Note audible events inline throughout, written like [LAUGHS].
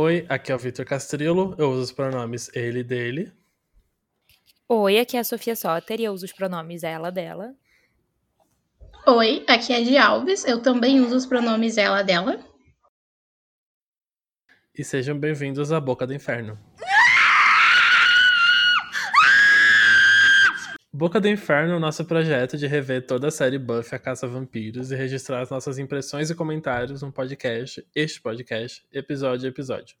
Oi, aqui é o Vitor Castrillo, eu uso os pronomes ele e dele. Oi, aqui é a Sofia Soter e eu uso os pronomes ela, dela. Oi, aqui é a de Alves, eu também uso os pronomes ela, dela. E sejam bem-vindos à Boca do Inferno. Boca do Inferno é o nosso projeto de rever toda a série Buffy a Caça a Vampiros e registrar as nossas impressões e comentários no podcast, este podcast, episódio a episódio.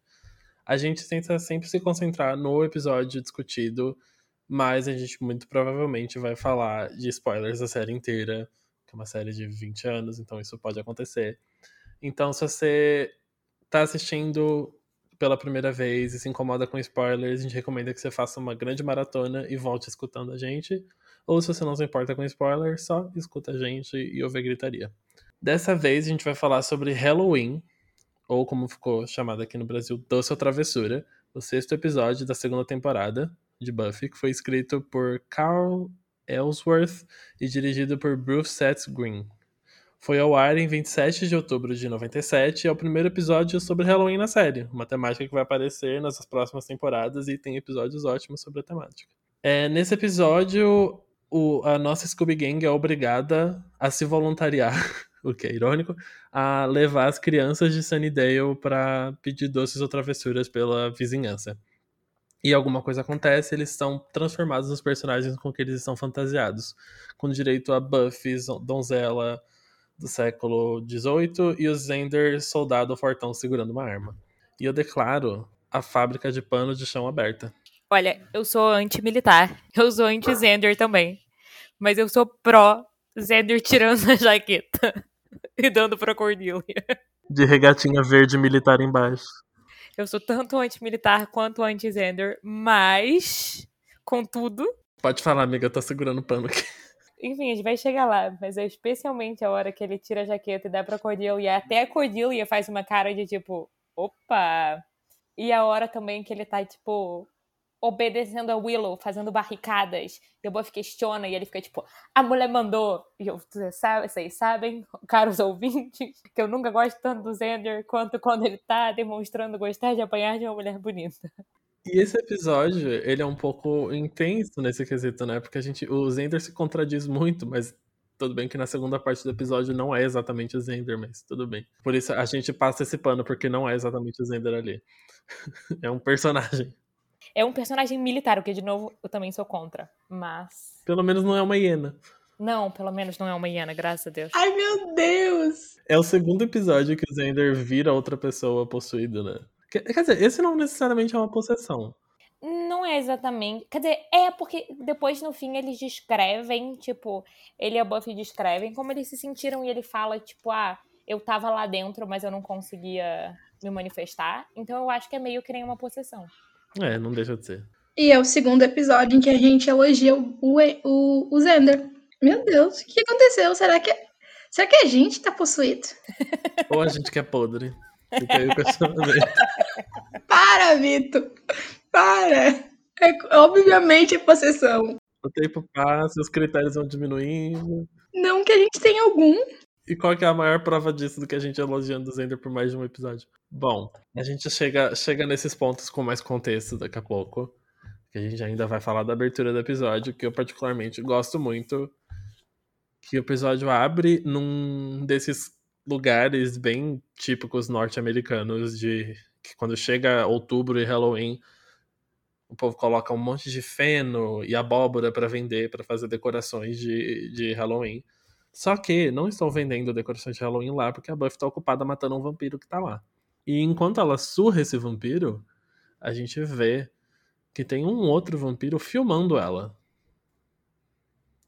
A gente tenta sempre se concentrar no episódio discutido, mas a gente muito provavelmente vai falar de spoilers da série inteira, que é uma série de 20 anos, então isso pode acontecer. Então, se você tá assistindo pela primeira vez e se incomoda com spoilers, a gente recomenda que você faça uma grande maratona e volte escutando a gente. Ou se você não se importa com spoilers, só escuta a gente e ouve a gritaria. Dessa vez a gente vai falar sobre Halloween, ou como ficou chamado aqui no Brasil, Doce ou Travessura, o sexto episódio da segunda temporada de Buffy, que foi escrito por Carl Ellsworth e dirigido por Bruce Seth Green. Foi ao ar em 27 de outubro de 97 e é o primeiro episódio sobre Halloween na série, uma temática que vai aparecer nas próximas temporadas e tem episódios ótimos sobre a temática. É, nesse episódio, o, a nossa Scooby Gang é obrigada a se voluntariar, [LAUGHS] o que é irônico, a levar as crianças de Sunnydale para pedir doces ou travessuras pela vizinhança. E alguma coisa acontece, eles são transformados nos personagens com que eles estão fantasiados, com direito a Buffy, donzela, do século XVIII e o Zender, soldado fortão, segurando uma arma. E eu declaro a fábrica de pano de chão aberta. Olha, eu sou anti-militar. Eu sou anti-Zender também. Mas eu sou pró-Zender tirando a jaqueta [LAUGHS] e dando pra Cordelia. De regatinha verde militar embaixo. Eu sou tanto anti-militar quanto anti-Zender, mas, contudo... Pode falar, amiga, eu tô segurando o pano aqui. Enfim, a gente vai chegar lá, mas é especialmente a hora que ele tira a jaqueta e dá pra Cordelia. Até a Cordelia faz uma cara de tipo, opa! E a hora também que ele tá, tipo, obedecendo a Willow, fazendo barricadas. E o Buffy questiona e ele fica tipo, a mulher mandou. E eu, vocês sabem, caros ouvintes, que eu nunca gosto tanto do Xander quanto quando ele tá demonstrando gostar de apanhar de uma mulher bonita. E esse episódio, ele é um pouco intenso nesse quesito, né? Porque a gente, o Zender se contradiz muito, mas tudo bem que na segunda parte do episódio não é exatamente o Zender, mas tudo bem. Por isso a gente passa esse pano, porque não é exatamente o Zender ali. [LAUGHS] é um personagem. É um personagem militar, o que, de novo, eu também sou contra. Mas. Pelo menos não é uma hiena. Não, pelo menos não é uma hiena, graças a Deus. Ai, meu Deus! É o segundo episódio que o Zender vira outra pessoa possuída, né? Quer dizer, esse não necessariamente é uma possessão. Não é exatamente. Quer dizer, é porque depois no fim eles descrevem, tipo, ele e a Buffy descrevem como eles se sentiram e ele fala, tipo, ah, eu tava lá dentro, mas eu não conseguia me manifestar. Então eu acho que é meio que nem uma possessão. É, não deixa de ser. E é o segundo episódio em que a gente elogia o, o, o Zender. Meu Deus, o que aconteceu? Será que, será que a gente tá possuído? Ou a gente que é podre. Fica aí o questionamento. [LAUGHS] Para, Vitor! Para! É, obviamente é possessão. O tempo passa, os critérios vão diminuindo. Não que a gente tenha algum. E qual que é a maior prova disso do que a gente elogiando o Zender por mais de um episódio? Bom, a gente chega, chega nesses pontos com mais contexto daqui a pouco. Que a gente ainda vai falar da abertura do episódio, que eu particularmente gosto muito. Que o episódio abre num desses lugares bem típicos norte-americanos de que quando chega outubro e Halloween, o povo coloca um monte de feno e abóbora para vender, para fazer decorações de, de Halloween. Só que não estão vendendo decorações de Halloween lá porque a Buffy está ocupada matando um vampiro que está lá. E enquanto ela surra esse vampiro, a gente vê que tem um outro vampiro filmando ela.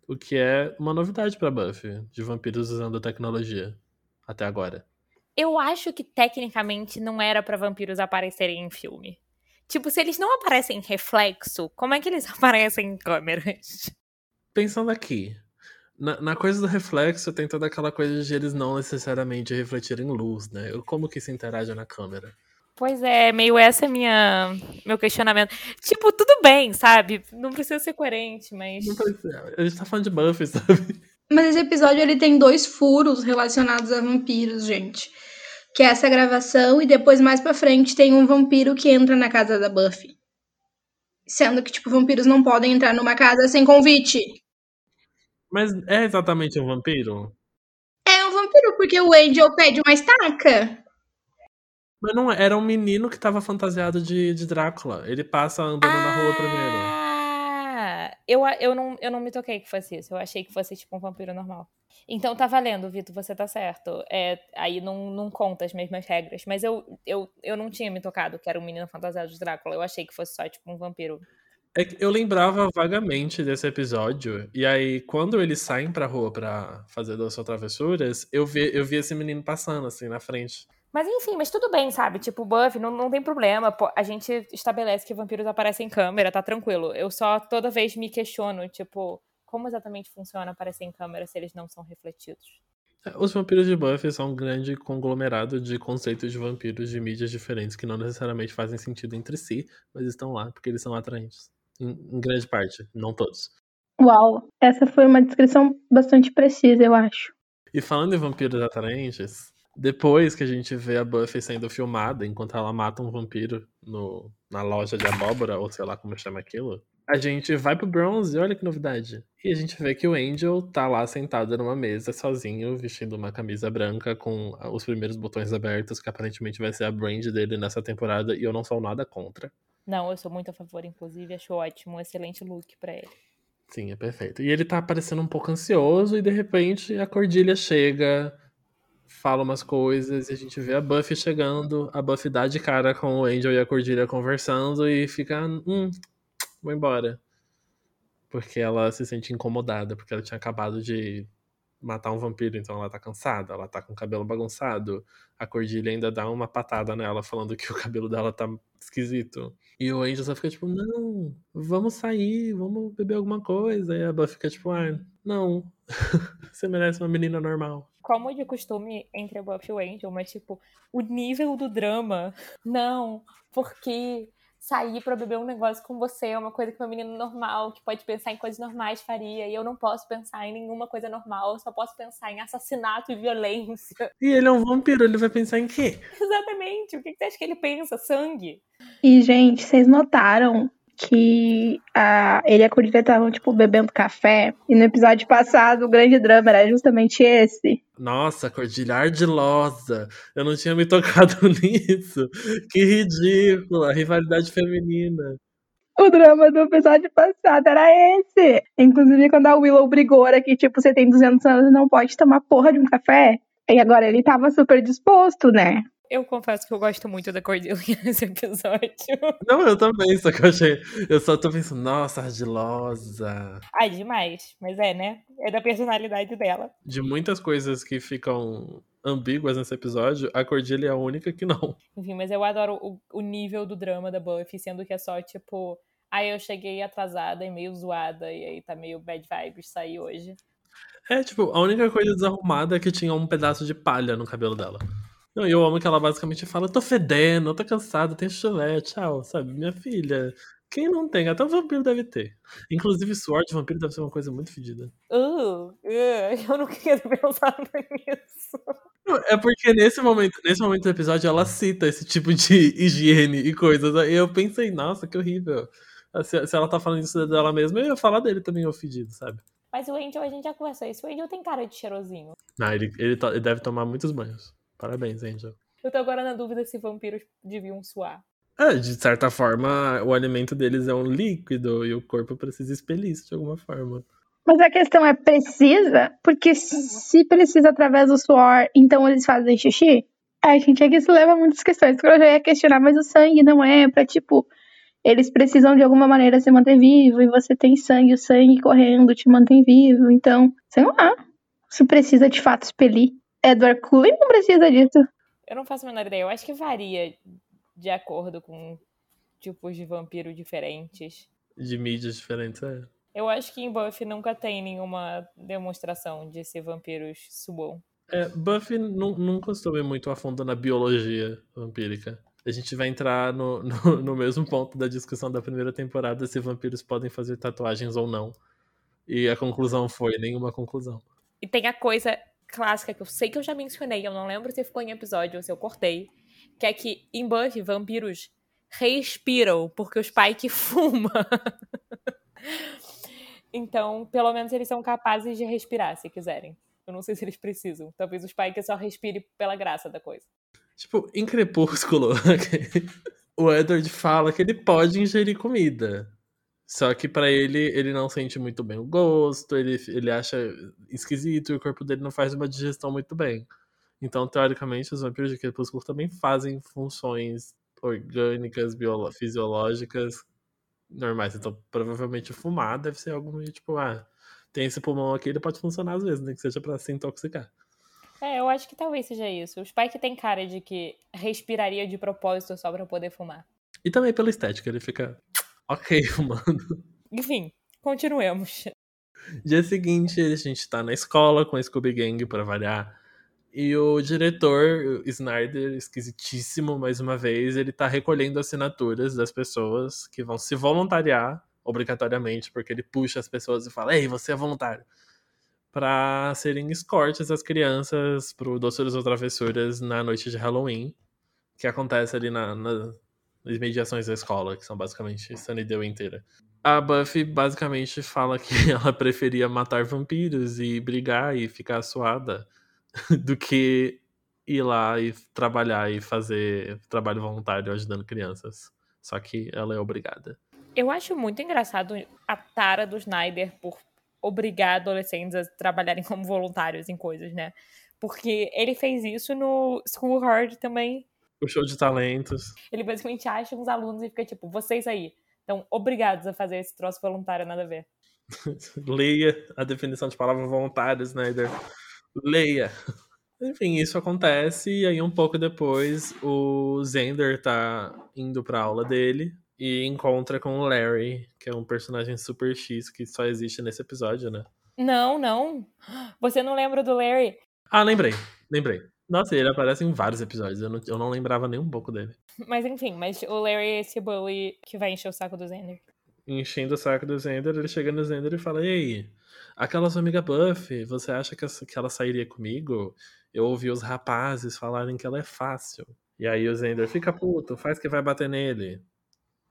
O que é uma novidade para Buffy, de vampiros usando a tecnologia até agora. Eu acho que tecnicamente não era para vampiros aparecerem em filme. Tipo, se eles não aparecem em reflexo, como é que eles [LAUGHS] aparecem em câmeras? Pensando aqui, na, na, coisa do reflexo tem toda aquela coisa de eles não necessariamente refletirem luz, né? Como que se interage na câmera? Pois é, meio essa é minha meu questionamento. Tipo, tudo bem, sabe? Não precisa ser coerente, mas. Não precisa. A gente tá falando de Buffy, [LAUGHS] sabe? Mas esse episódio ele tem dois furos relacionados a vampiros, gente. Que é essa gravação, e depois mais pra frente tem um vampiro que entra na casa da Buffy. Sendo que, tipo, vampiros não podem entrar numa casa sem convite. Mas é exatamente um vampiro? É um vampiro, porque o Angel pede uma estaca. Mas não, era um menino que tava fantasiado de, de Drácula. Ele passa andando na rua primeiro. Ah, eu, eu, não, eu não me toquei que fosse isso. Eu achei que fosse tipo um vampiro normal. Então tá valendo, Vitor, você tá certo. É, aí não, não conta as mesmas regras. Mas eu, eu, eu não tinha me tocado que era um menino fantasiado de Drácula. Eu achei que fosse só tipo um vampiro. É que eu lembrava vagamente desse episódio, e aí quando eles saem pra rua pra fazer duas travessuras, eu vi, eu vi esse menino passando assim na frente. Mas enfim, mas tudo bem, sabe? Tipo, Buffy, não, não tem problema. A gente estabelece que vampiros aparecem em câmera, tá tranquilo. Eu só toda vez me questiono, tipo, como exatamente funciona aparecer em câmera se eles não são refletidos? É, os vampiros de Buffy são um grande conglomerado de conceitos de vampiros de mídias diferentes que não necessariamente fazem sentido entre si, mas estão lá porque eles são atraentes. Em, em grande parte, não todos. Uau, essa foi uma descrição bastante precisa, eu acho. E falando em vampiros atraentes, depois que a gente vê a Buffy sendo filmada enquanto ela mata um vampiro no, na loja de abóbora, ou sei lá como chama aquilo, a gente vai pro bronze, olha que novidade. E a gente vê que o Angel tá lá sentado numa mesa sozinho, vestindo uma camisa branca com os primeiros botões abertos, que aparentemente vai ser a brand dele nessa temporada, e eu não sou nada contra. Não, eu sou muito a favor, inclusive, acho ótimo, um excelente look para ele. Sim, é perfeito. E ele tá parecendo um pouco ansioso, e de repente a Cordilha chega, fala umas coisas, e a gente vê a Buffy chegando, a Buffy dá de cara com o Angel e a Cordilha conversando, e fica, hum, vou embora. Porque ela se sente incomodada, porque ela tinha acabado de matar um vampiro, então ela tá cansada, ela tá com o cabelo bagunçado. A Cordilha ainda dá uma patada nela, falando que o cabelo dela tá esquisito. E o Angel só fica tipo, não, vamos sair, vamos beber alguma coisa. E a Buffy fica tipo, ah, não, [LAUGHS] você merece uma menina normal. Como de costume entre a Buffy e o Angel, mas tipo, o nível do drama, não, porque sair para beber um negócio com você é uma coisa que uma menina normal, que pode pensar em coisas normais, faria. E eu não posso pensar em nenhuma coisa normal, eu só posso pensar em assassinato e violência. E ele é um vampiro, ele vai pensar em quê? [LAUGHS] Exatamente. O que você acha que ele pensa? Sangue. E, gente, vocês notaram que a, ele e a Corina estavam, tipo, bebendo café. E no episódio passado, o grande drama era justamente esse. Nossa, Cordilha ardilosa. Eu não tinha me [LAUGHS] tocado nisso. Que ridículo, a rivalidade feminina. O drama do episódio passado era esse. Inclusive, quando a Willow brigou, era que, tipo, você tem 200 anos e não pode tomar porra de um café. E agora ele tava super disposto, né? Eu confesso que eu gosto muito da Cordelia [LAUGHS] nesse episódio. Não, eu também, só que eu achei. Eu só tô pensando, nossa, ardilosa. Ai, demais. Mas é, né? É da personalidade dela. De muitas coisas que ficam ambíguas nesse episódio, a Cordelia é a única que não. Enfim, mas eu adoro o, o nível do drama da Buffy, sendo que é só, tipo, aí eu cheguei atrasada e meio zoada, e aí tá meio bad vibes sair hoje. É, tipo, a única coisa desarrumada é que tinha um pedaço de palha no cabelo dela. Não, eu amo que ela basicamente fala: tô fedendo, tô cansada, tenho chulé, tchau, sabe? Minha filha. Quem não tem? Até o vampiro deve ter. Inclusive, suor de vampiro deve ser uma coisa muito fedida. Uh, uh, eu [LAUGHS] não queria ter pensado nisso. É porque nesse momento, nesse momento do episódio ela cita esse tipo de higiene e coisas. E eu pensei, nossa, que horrível. Se, se ela tá falando isso dela mesma, eu ia falar dele também, o fedido, sabe? Mas o Angel, a gente já conversou isso. O Angel tem cara de cheirosinho. Não, ele, ele, ele deve tomar muitos banhos. Parabéns, Angel. Eu tô agora na dúvida se vampiros deviam suar. É, de certa forma, o alimento deles é um líquido e o corpo precisa expelir isso de alguma forma. Mas a questão é precisa, porque se precisa através do suor, então eles fazem xixi? A gente aqui se leva a muitas questões, porque eu já ia questionar, mas o sangue não é pra, tipo, eles precisam de alguma maneira se manter vivo, e você tem sangue, o sangue correndo te mantém vivo, então, sei lá, se precisa de fato expelir. Edward Cullen não precisa disso. Eu não faço a menor ideia. Eu acho que varia de acordo com tipos de vampiro diferentes. De mídias diferentes, é. Eu acho que em Buffy nunca tem nenhuma demonstração de ser vampiros subam. É, Buffy nunca soube muito a fundo na biologia vampírica. A gente vai entrar no, no, no, mesmo ponto da discussão da primeira temporada se vampiros podem fazer tatuagens ou não. E a conclusão foi nenhuma conclusão. E tem a coisa clássica que eu sei que eu já mencionei, eu não lembro se ficou em episódio ou se eu cortei, que é que em Buffy, vampiros respiram, porque o Spike [LAUGHS] fuma. então, pelo menos eles são capazes de respirar, se quiserem. Eu não sei se eles precisam. Talvez o Spike só respire pela graça da coisa. Tipo, em Crepúsculo, [LAUGHS] o Edward fala que ele pode ingerir comida. Só que para ele, ele não sente muito bem o gosto, ele, ele acha esquisito e o corpo dele não faz uma digestão muito bem. Então, teoricamente, os vampiros de Crepúsculo também fazem funções orgânicas, fisiológicas normais. Então, provavelmente fumar deve ser algo meio tipo, ah, tem esse pulmão aqui, ele pode funcionar às vezes, nem que seja para se intoxicar. É, eu acho que talvez seja isso. O Spike tem cara de que respiraria de propósito só pra poder fumar. E também pela estética, ele fica ok [LAUGHS] fumando. Enfim, continuemos. Dia seguinte, a gente tá na escola com a Scooby Gang pra variar. E o diretor, Snyder, esquisitíssimo mais uma vez, ele tá recolhendo assinaturas das pessoas que vão se voluntariar obrigatoriamente, porque ele puxa as pessoas e fala: Ei, você é voluntário. Para serem escortes as crianças pro Doçuras ou Travessuras na noite de Halloween, que acontece ali na, na, nas mediações da escola, que são basicamente Sunnydale inteira. A Buffy basicamente fala que [LAUGHS] ela preferia matar vampiros e brigar e ficar suada [LAUGHS] do que ir lá e trabalhar e fazer trabalho voluntário ajudando crianças. Só que ela é obrigada. Eu acho muito engraçado a tara do Snyder por obrigar adolescentes a trabalharem como voluntários em coisas, né? Porque ele fez isso no School Hard também. O show de talentos. Ele basicamente acha uns alunos e fica tipo, vocês aí, estão obrigados a fazer esse troço voluntário, nada a ver. [LAUGHS] Leia a definição de palavra voluntário, Snyder. Leia. Enfim, isso acontece e aí um pouco depois o Zender tá indo pra aula dele e encontra com o Larry, que é um personagem super X que só existe nesse episódio, né? Não, não. Você não lembra do Larry? Ah, lembrei. Lembrei. Nossa, ele aparece em vários episódios. Eu não, eu não lembrava nem um pouco dele. Mas enfim, mas o Larry é esse bully que vai encher o saco do Zender. Enchendo o saco do Zender, ele chega no Zender e fala: E aí, Aquela sua amiga Buffy, você acha que, que ela sairia comigo? Eu ouvi os rapazes falarem que ela é fácil. E aí o Zender fica puto, faz que vai bater nele.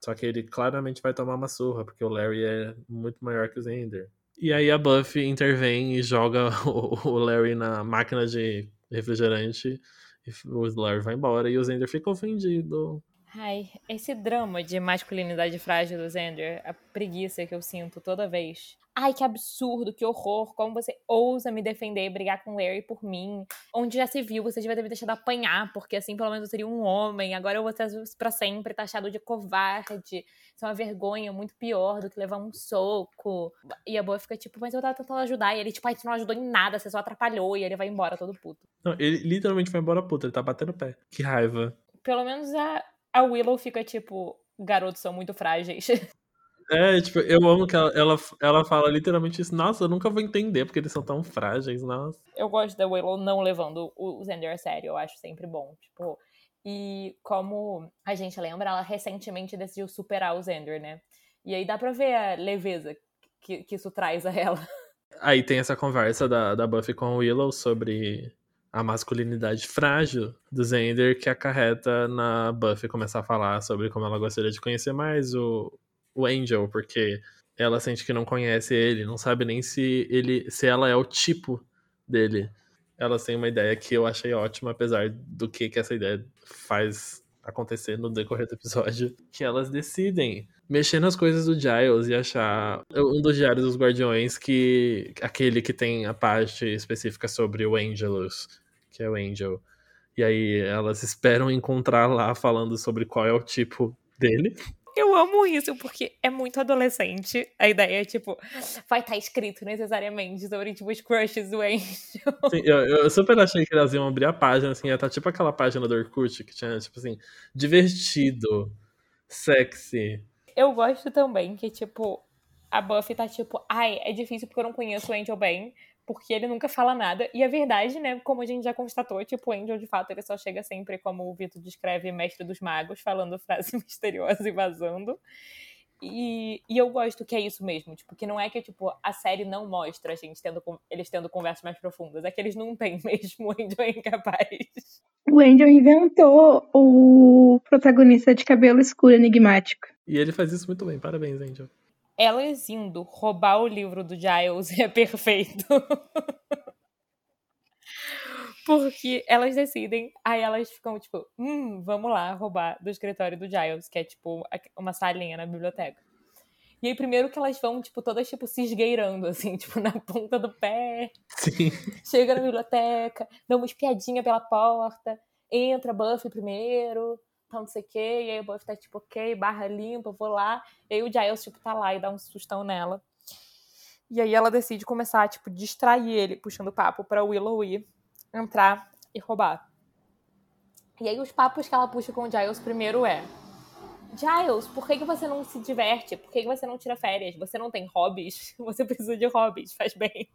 Só que ele claramente vai tomar uma surra, porque o Larry é muito maior que o Zender. E aí a Buffy intervém e joga [LAUGHS] o, Larry na máquina de refrigerante. E o Larry vai embora e o Zender fica ofendido. Ai, esse drama de masculinidade frágil do Zender, a preguiça que eu sinto toda vez. Ai, que absurdo, que horror, como você ousa me defender e brigar com Larry por mim. Onde já se viu, você devia ter me deixado apanhar, porque assim pelo menos eu seria um homem. Agora eu vou ser pra sempre taxado de covarde. Isso é uma vergonha muito pior do que levar um soco. E a boa fica tipo, mas eu tava tentando ajudar. E ele, tipo, ai, você não ajudou em nada, você só atrapalhou. E ele vai embora todo puto. Não, ele literalmente vai embora puto, ele tá batendo o pé. Que raiva. Pelo menos a, a Willow fica tipo, garotos são muito frágeis. [LAUGHS] É, tipo, eu amo que ela, ela, ela fala literalmente isso. Nossa, eu nunca vou entender porque eles são tão frágeis, nossa. Eu gosto da Willow não levando o Xander a sério, eu acho sempre bom. Tipo, e como a gente lembra, ela recentemente decidiu superar o Xander, né? E aí dá pra ver a leveza que, que isso traz a ela. [LAUGHS] Aí tem essa conversa da, da Buffy com a Willow sobre a masculinidade frágil do Xander que acarreta na Buffy começar a falar sobre como ela gostaria de conhecer mais o, o Angel, porque ela sente que não conhece ele, não sabe nem se ele se ela é o tipo dele. Elas têm uma ideia que eu achei ótima, apesar do que, que essa ideia faz acontecer no decorrer do episódio, que elas decidem mexer nas coisas do Giles e achar um dos diários dos Guardiões que aquele que tem a parte específica sobre o Angelus, que é o Angel. E aí elas esperam encontrar lá falando sobre qual é o tipo dele. Eu amo isso, porque é muito adolescente. A ideia é, tipo, vai estar tá escrito necessariamente sobre, tipo, os crushes do Angel. Sim, eu, eu, super achei que elas iam abrir a página, assim, ia estar tá tipo aquela página do Orkut que tinha, tipo assim, divertido, sexy. Eu gosto também que, tipo, a Buffy tá tipo, ai, é difícil porque eu não conheço o Angel bem porque ele nunca fala nada. E a verdade, né, como a gente já constatou, tipo, o Angel, de fato, ele só chega sempre, como o Vitor descreve, mestre dos magos, falando [LAUGHS] frase misteriosa e vazando. E, e eu gosto que é isso mesmo, tipo, que não é que tipo, a série não mostra a gente tendo, eles tendo conversas mais profundas, é que eles não têm [LAUGHS] mesmo, o Angel é incapaz. O Angel inventou o protagonista de cabelo escuro enigmático. E ele faz isso muito bem, parabéns, Angel. Elas indo roubar o livro do Giles [LAUGHS] é perfeito. Porque elas decidem, aí elas ficam tipo, hum, vamos lá roubar do escritório do Giles, que é tipo uma salinha na biblioteca. E aí, primeiro que elas vão, tipo, todas, tipo, se esgueirando, assim, [LAUGHS] tipo, na ponta do pé. Sim. Chega na biblioteca, dá uma espiadinha pela porta, entra Buffy primeiro, tá não sei o quê, e aí o Buffy tá, tipo, ok, barra limpa, vou lá. E aí o Giles, tipo, tá lá e dá um sustão nela. E aí ela decide começar, tipo, distrair ele, puxando papo pra Willow ir entrar e roubar. E aí os papos que ela puxa com o Giles primeiro é Giles, por que, que você não se diverte? Por que, que você não tira férias? Você não tem hobbies? [LAUGHS] Você precisa de hobbies, faz bem.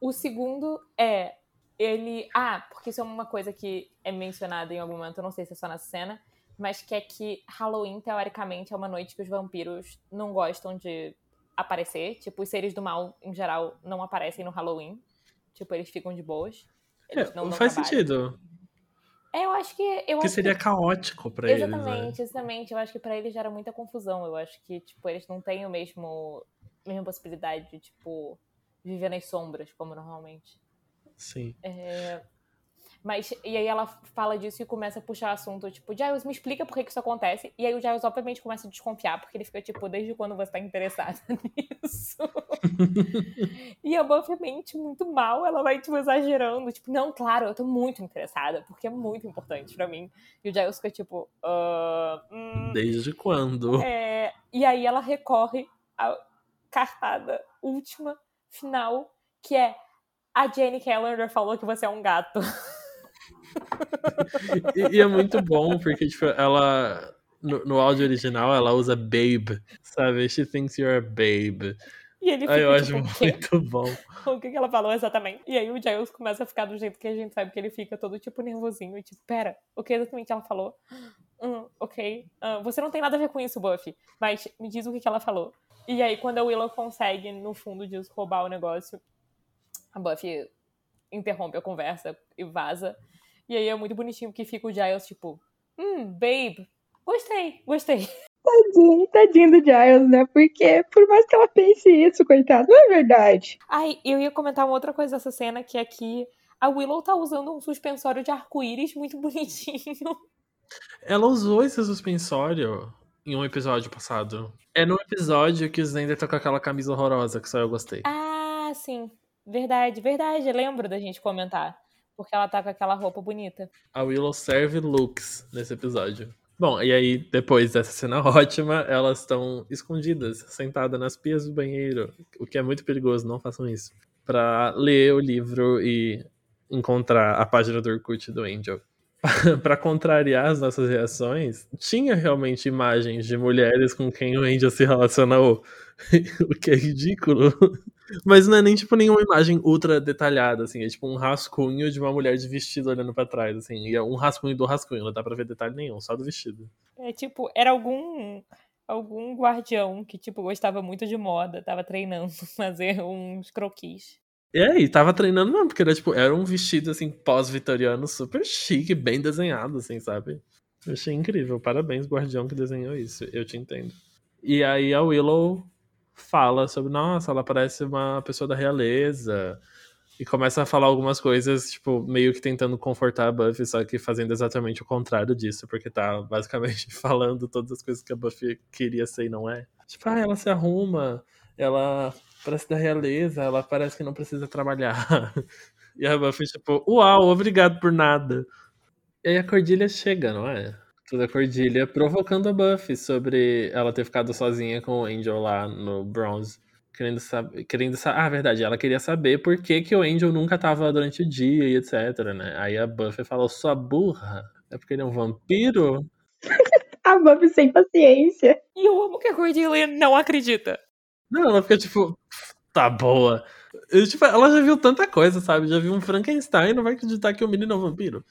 O segundo é ele. Ah, porque isso é uma coisa que é mencionada em algum momento, eu não sei se é só nessa cena, mas que é que Halloween, teoricamente, é uma noite que os vampiros não gostam de aparecer. Tipo, os seres do mal, em geral, não aparecem no Halloween. Tipo, eles ficam de boas. Eles é, não, não faz trabalho. sentido. É, eu acho que. Eu que acho seria que... caótico pra eles. Exatamente, né? exatamente. Eu acho que pra eles gera muita confusão. Eu acho que, tipo, eles não têm o mesmo. A mesma possibilidade de, tipo, viver nas sombras, como normalmente. Sim. É... Mas, e aí ela fala disso e começa a puxar assunto, tipo, Giles, me explica por que, que isso acontece. E aí o Giles, obviamente, começa a desconfiar, porque ele fica, tipo, desde quando você tá interessada [LAUGHS] nisso? e obviamente, muito mal, ela vai, tipo, exagerando. Tipo, não, claro, eu tô muito interessada, porque é muito importante para mim. E o Giles fica, tipo, uh, hum. Desde quando? É... E aí ela recorre à cartada última, final, que é a Jenny Callender falou que você é um gato. [LAUGHS] e, e, é muito bom, porque, tipo, ela. No, no, áudio original, ela usa babe, sabe? She thinks you're a babe. E ele fica, Aí eu tipo, acho muito bom. [LAUGHS] o que, que ela falou exatamente? E aí o Giles começa a ficar do jeito que a gente sabe que ele fica, todo tipo nervosinho. E tipo, pera, o que exatamente ela falou? [GASPS] Hum, ok. Uh, você não tem nada a ver com isso, Buffy. Mas me diz o que, que ela falou. E aí, quando a Willow consegue, no fundo disso, roubar o negócio, a Buffy interrompe a conversa e vaza. E aí é muito bonitinho que fica o Giles, tipo, hum, babe, gostei, gostei. [LAUGHS] Tadinho, tadinho do Giles, né? Porque por mais que ela pense isso, coitado, não é verdade. Ai, eu ia comentar uma outra coisa dessa cena, que é que a Willow tá usando um suspensório de arco-íris muito [LAUGHS] bonitinho. Ela usou esse suspensório em um episódio passado. É no episódio que o Zender tá com aquela camisa horrorosa, que só eu gostei. Ah, sim. Verdade, verdade. Eu lembro da gente comentar. Porque ela tá com aquela roupa bonita. A Willow serve looks nesse episódio. Bom, e aí, depois dessa cena [LAUGHS] ótima, elas estão escondidas, sentadas nas pias do banheiro, o que é muito perigoso, não façam isso. Pra ler o livro e encontrar a página do Orkut do Angel. [LAUGHS] para contrariar as nossas reações, tinha realmente imagens de mulheres com quem o Angel se relacionou, [LAUGHS] o que é ridículo. [LAUGHS] Mas não é nem, tipo, nenhuma imagem ultra detalhada, assim. É tipo um rascunho de uma mulher de vestido olhando para trás, assim. E é um rascunho do rascunho, não dá pra ver detalhe nenhum, só do vestido. É tipo, era algum algum guardião que, tipo, gostava muito de moda, tava treinando fazer uns croquis. E aí, tava treinando mesmo, porque era, tipo, era um vestido, assim, pós-vitoriano, super chique, bem desenhado, assim, sabe? Eu achei incrível. Parabéns, guardião, que desenhou isso. Eu te entendo. E aí a Willow fala sobre, nossa, ela parece uma pessoa da realeza. E começa a falar algumas coisas, tipo, meio que tentando confortar a Buffy, só que fazendo exatamente o contrário disso, porque tá basicamente [LAUGHS] falando todas as coisas que a Buffy queria ser e não é. Tipo, ah, ela se arruma, ela parece da realeza, ela parece que não precisa trabalhar. [LAUGHS] E a Buffy, tipo, uau, obrigado por nada. E aí a Cordilha chega, não é? toda a Cordilha, provocando a Buffy sobre ela ter ficado sozinha com o Angel lá no Bronze. Querendo saber. Querendo saber. Ah, verdade, ela queria saber por que, que o Angel nunca tava durante o dia e etc, né? Aí a Buffy falou, sua burra. É porque ele é um vampiro? [LAUGHS] a Buffy sem paciência. E eu amo que a Cordelia não acredita. Não, ela fica tipo, tá boa. Eu, tipo, ela já viu tanta coisa, sabe? Já viu um Frankenstein, não vai acreditar que o menino é um vampiro.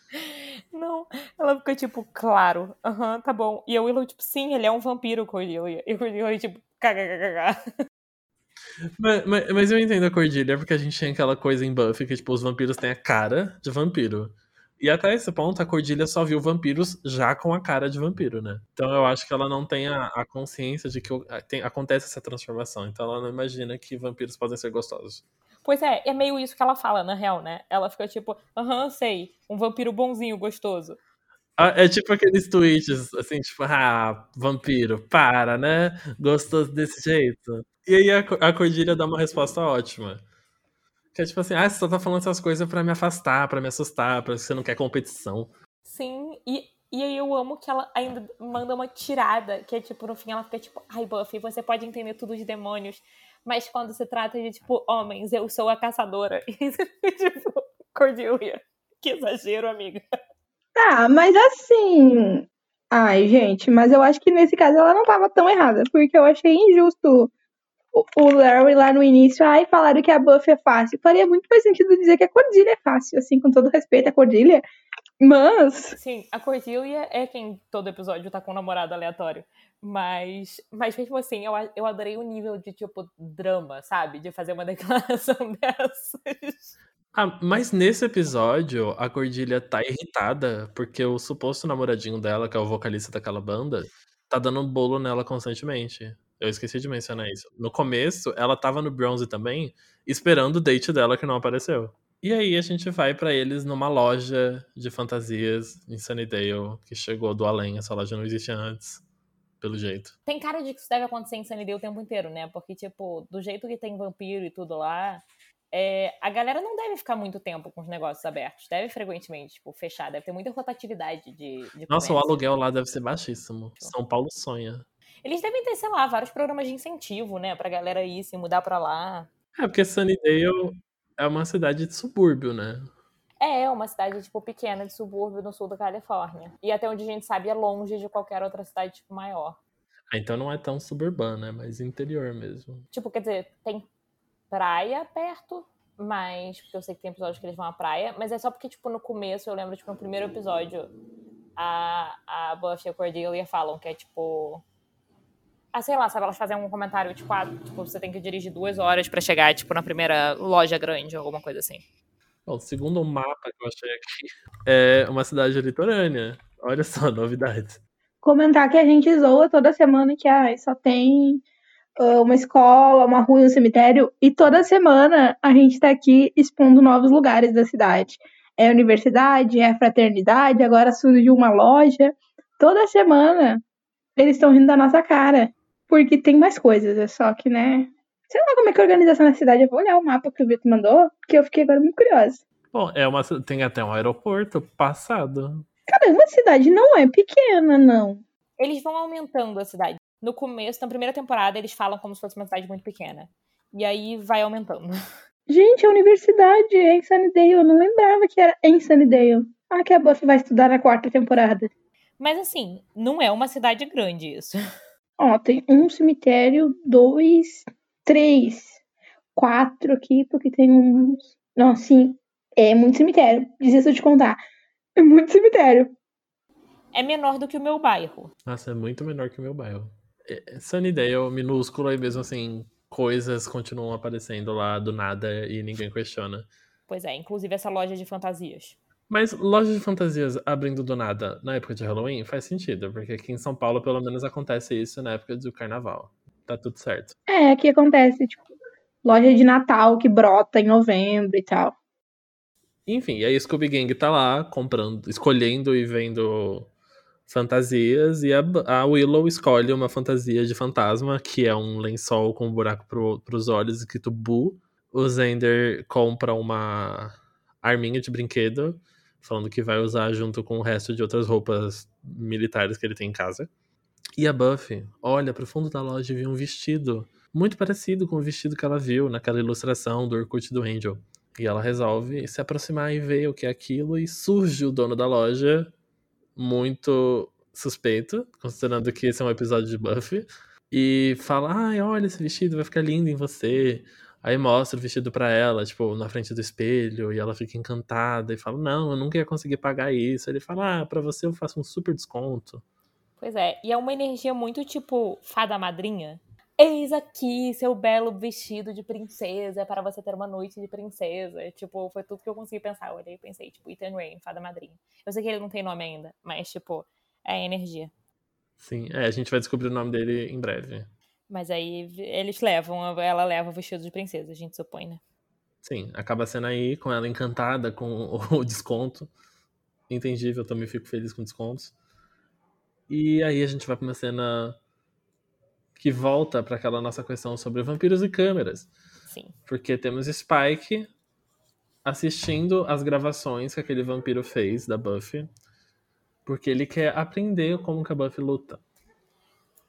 Não, ela fica tipo, claro, aham, tá bom. E a Willow, tipo, sim, ele é um vampiro, Cordelia. E o Cordelia, tipo, kkkk. Mas, mas, mas eu entendo a Cordilha, porque a gente tinha aquela coisa em Buffy que, tipo, os vampiros têm a cara de vampiro. E até esse ponto, a Cordilha só viu vampiros já com a cara de vampiro, né? Então eu acho que ela não tem a, a consciência de que tem, acontece essa transformação. Então ela não imagina que vampiros podem ser gostosos. Pois é, é meio isso que ela fala, na real, né? Ela fica tipo, aham, sei, um vampiro bonzinho, gostoso. Ah, é tipo aqueles tweets, assim, tipo, ah, vampiro, para, né? Gostoso desse jeito. E aí a, a Cordilha dá uma resposta ótima. Que é tipo assim, ah, você só tá falando essas coisas para me afastar, para me assustar, pra você não quer competição. Sim, e, e aí eu amo que ela ainda manda uma tirada, que é tipo, no fim ela fica tipo, ai Buffy, você pode entender tudo de demônios, mas quando se trata de, tipo, homens, eu sou a caçadora. [LAUGHS] E você fica tipo, Cordelia, que exagero, amiga. Tá, mas assim. Ai, gente, mas eu acho que nesse caso ela não tava tão errada, porque eu achei injusto o, Larry lá no início, ai, falaram que a Buffy é fácil. Faria muito mais sentido dizer que a Cordilha é fácil, assim, com todo respeito à Cordilha. Mas. Sim, a Cordilha é quem todo episódio tá com um namorado aleatório. Mas, mas mesmo assim, eu, eu adorei o nível de, tipo, drama, sabe? De fazer uma [LAUGHS] declaração dessas. Ah, mas nesse episódio, a Cordilha tá irritada porque o suposto namoradinho dela, que é o vocalista daquela banda, tá dando um bolo nela constantemente. Eu esqueci de mencionar isso. No começo, ela tava no bronze também, esperando o date dela que não apareceu. E aí a gente vai para eles numa loja de fantasias em Sunnydale, que chegou do além. Essa loja não existia antes, pelo jeito. Tem cara de que isso deve acontecer em Sunnydale o tempo inteiro, né? Porque, tipo, do jeito que tem vampiro e tudo lá, é, a galera não deve ficar muito tempo com os negócios abertos. Deve frequentemente, tipo, fechar. Deve ter muita rotatividade de, de Nossa, comércio. o aluguel lá deve ser baixíssimo. São Paulo sonha. Eles devem ter, sei lá, vários programas de incentivo, né? Pra galera ir se mudar pra lá. É, porque Sunnydale é uma cidade de subúrbio, né? É, é, uma cidade, tipo, pequena de subúrbio no sul da Califórnia. E até onde a gente sabe é longe de qualquer outra cidade, tipo, maior. Ah, então não é tão suburbano, é mais interior mesmo. Tipo, quer dizer, tem praia perto, mas. Porque eu sei que tem episódios que eles vão à praia, mas é só porque, tipo, no começo, eu lembro, tipo, no primeiro episódio, a, a Buffy e a Cordelia falam que é, tipo ah, sei lá, sabe, elas fazem um comentário, tipo, ah, tipo, você tem que dirigir duas horas para chegar, tipo, na primeira loja grande, alguma coisa assim. Bom, segundo o mapa que eu achei aqui, é uma cidade litorânea. Olha só, [LAUGHS] novidades. Comentar que a gente zoa toda semana que ah, só tem uh, uma escola, uma rua e um cemitério, e toda semana a gente tá aqui expondo novos lugares da cidade. É universidade, é fraternidade, agora surge uma loja. Toda semana eles estão rindo da nossa cara. Porque tem mais coisas, é só que, né? Sei lá como é que é a organização na cidade. Eu vou olhar o mapa que o Vitor mandou, que eu fiquei agora muito curiosa. Bom, é uma, tem até um aeroporto passado. Caramba, a cidade não é pequena, não. Eles vão aumentando a cidade. No começo, na primeira temporada, eles falam como se fosse uma cidade muito pequena. E aí vai aumentando. Gente, a universidade é em Sunnydale. Eu não lembrava que era em Sunnydale. Ah, que a Buffy vai estudar na quarta temporada. Mas assim, não é uma cidade grande isso. Ó, tem um cemitério, dois, três, quatro aqui, porque tem uns. Não, sim, é muito cemitério. Desisto de contar. É muito cemitério. É menor do que o meu bairro. Nossa, é muito menor que o meu bairro. É, Sunnydale, minúsculo, e mesmo assim, coisas continuam aparecendo lá do nada e ninguém questiona. Pois é, inclusive essa loja de fantasias. Mas loja de fantasias abrindo do nada na época de Halloween faz sentido, porque aqui em São Paulo pelo menos acontece isso na época do carnaval. Tá tudo certo. É, aqui acontece, tipo, loja de Natal que brota em novembro e tal. Enfim, e aí Scooby Gang tá lá comprando, escolhendo e vendo fantasias, e a, a, Willow escolhe uma fantasia de fantasma, que é um lençol com um buraco pro, pros olhos escrito Boo. O Zender compra uma arminha de brinquedo falando que vai usar junto com o resto de outras roupas militares que ele tem em casa. E a Buffy olha pro fundo da loja e vê um vestido muito parecido com o vestido que ela viu naquela ilustração do Orkut do Angel. E ela resolve se aproximar e ver o que é aquilo, e surge o dono da loja, muito suspeito, considerando que esse é um episódio de Buffy, e fala: Ai, olha, esse vestido vai ficar lindo em você. Aí mostra o vestido pra ela, tipo, na frente do espelho, e ela fica encantada e fala: Não, eu nunca ia conseguir pagar isso. Ele fala: Ah, pra você eu faço um super desconto. Pois é, e é uma energia muito tipo fada madrinha. Eis aqui seu belo vestido de princesa para você ter uma noite de princesa. Tipo, foi tudo que eu consegui pensar. Eu olhei e pensei, tipo, Ethan Rain, fada madrinha. Eu sei que ele não tem nome ainda, mas, tipo, é energia. Sim, é, a gente vai descobrir o nome dele em breve. Mas aí eles levam, ela leva o vestido de princesa, a gente supõe, né? Sim, acaba sendo aí com ela encantada com o [LAUGHS] desconto. Entendível, também fico feliz com descontos. E aí a gente vai pra uma cena que volta para aquela nossa questão sobre vampiros e câmeras. Sim. Porque temos Spike assistindo as gravações que aquele vampiro fez da Buffy, porque ele quer aprender como que a Buffy luta.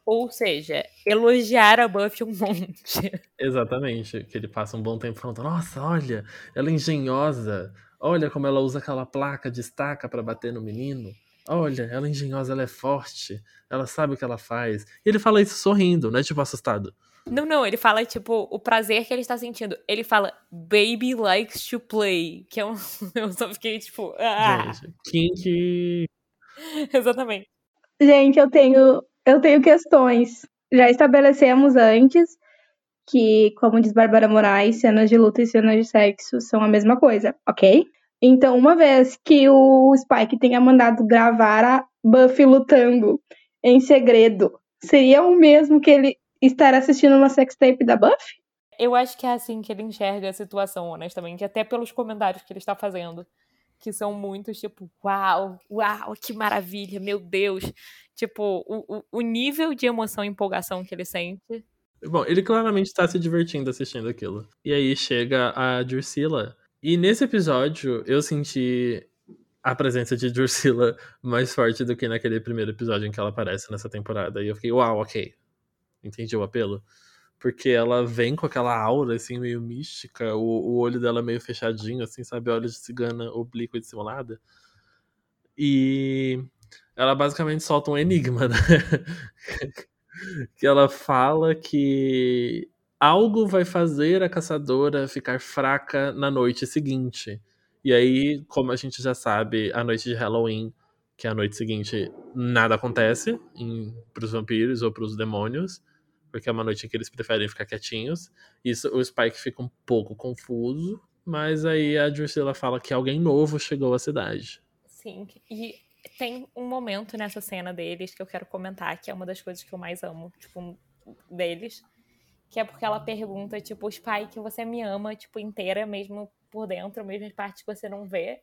Ou seja, elogiar a Buffy um [LAUGHS] monte. Exatamente, que ele passa um bom tempo falando: "Nossa, olha, ela é engenhosa. Olha como ela usa aquela placa de estaca para bater no menino." Olha, ela é engenhosa, ela é forte, ela sabe o que ela faz. E ele fala isso sorrindo, não é tipo assustado. Não, não, ele fala, tipo, o prazer que ele está sentindo. Ele fala, baby likes to play. Que é um. [LAUGHS] Eu só fiquei, tipo. Ah. Gente, Kink. [LAUGHS] Exatamente. Gente, eu tenho, eu tenho questões. Já estabelecemos antes que, como diz Bárbara Moraes, cenas de luta e cenas de sexo são a mesma coisa, ok? Então, uma vez que o Spike tenha mandado gravar a Buffy lutando em segredo, seria o mesmo que ele estar assistindo uma sextape da Buffy? Eu acho que é assim que ele enxerga a situação, honestamente, até pelos comentários que ele está fazendo, que são muitos, tipo, uau, uau, que maravilha, meu Deus. Tipo, o, o, o nível de emoção e empolgação que ele sente. Bom, ele claramente está se divertindo assistindo aquilo. E aí chega a Drusilla e nesse episódio, eu senti a presença de Drusilla mais forte do que naquele primeiro episódio em que ela aparece nessa temporada. E eu fiquei, uau, ok. Entendi o apelo. Porque ela vem com aquela aura, assim, meio mística, o, o olho dela meio fechadinho, assim, sabe? Olho de cigana oblíqua e dissimulada. E ela basicamente solta um enigma, né? [LAUGHS] que ela fala que algo vai fazer a caçadora ficar fraca na noite seguinte. E aí, como a gente já sabe, a noite de Halloween, que é a noite seguinte, nada acontece para os vampiros ou para os demônios, porque é uma noite que eles preferem ficar quietinhos. Isso o Spike fica um pouco confuso, mas aí a Drusilla fala que alguém novo chegou à cidade. Sim, e tem um momento nessa cena deles que eu quero comentar, que é uma das coisas que eu mais amo, tipo, deles, que é porque ela pergunta, tipo, Spike, você me ama, tipo, inteira, mesmo por dentro, mesmo as partes que você não vê.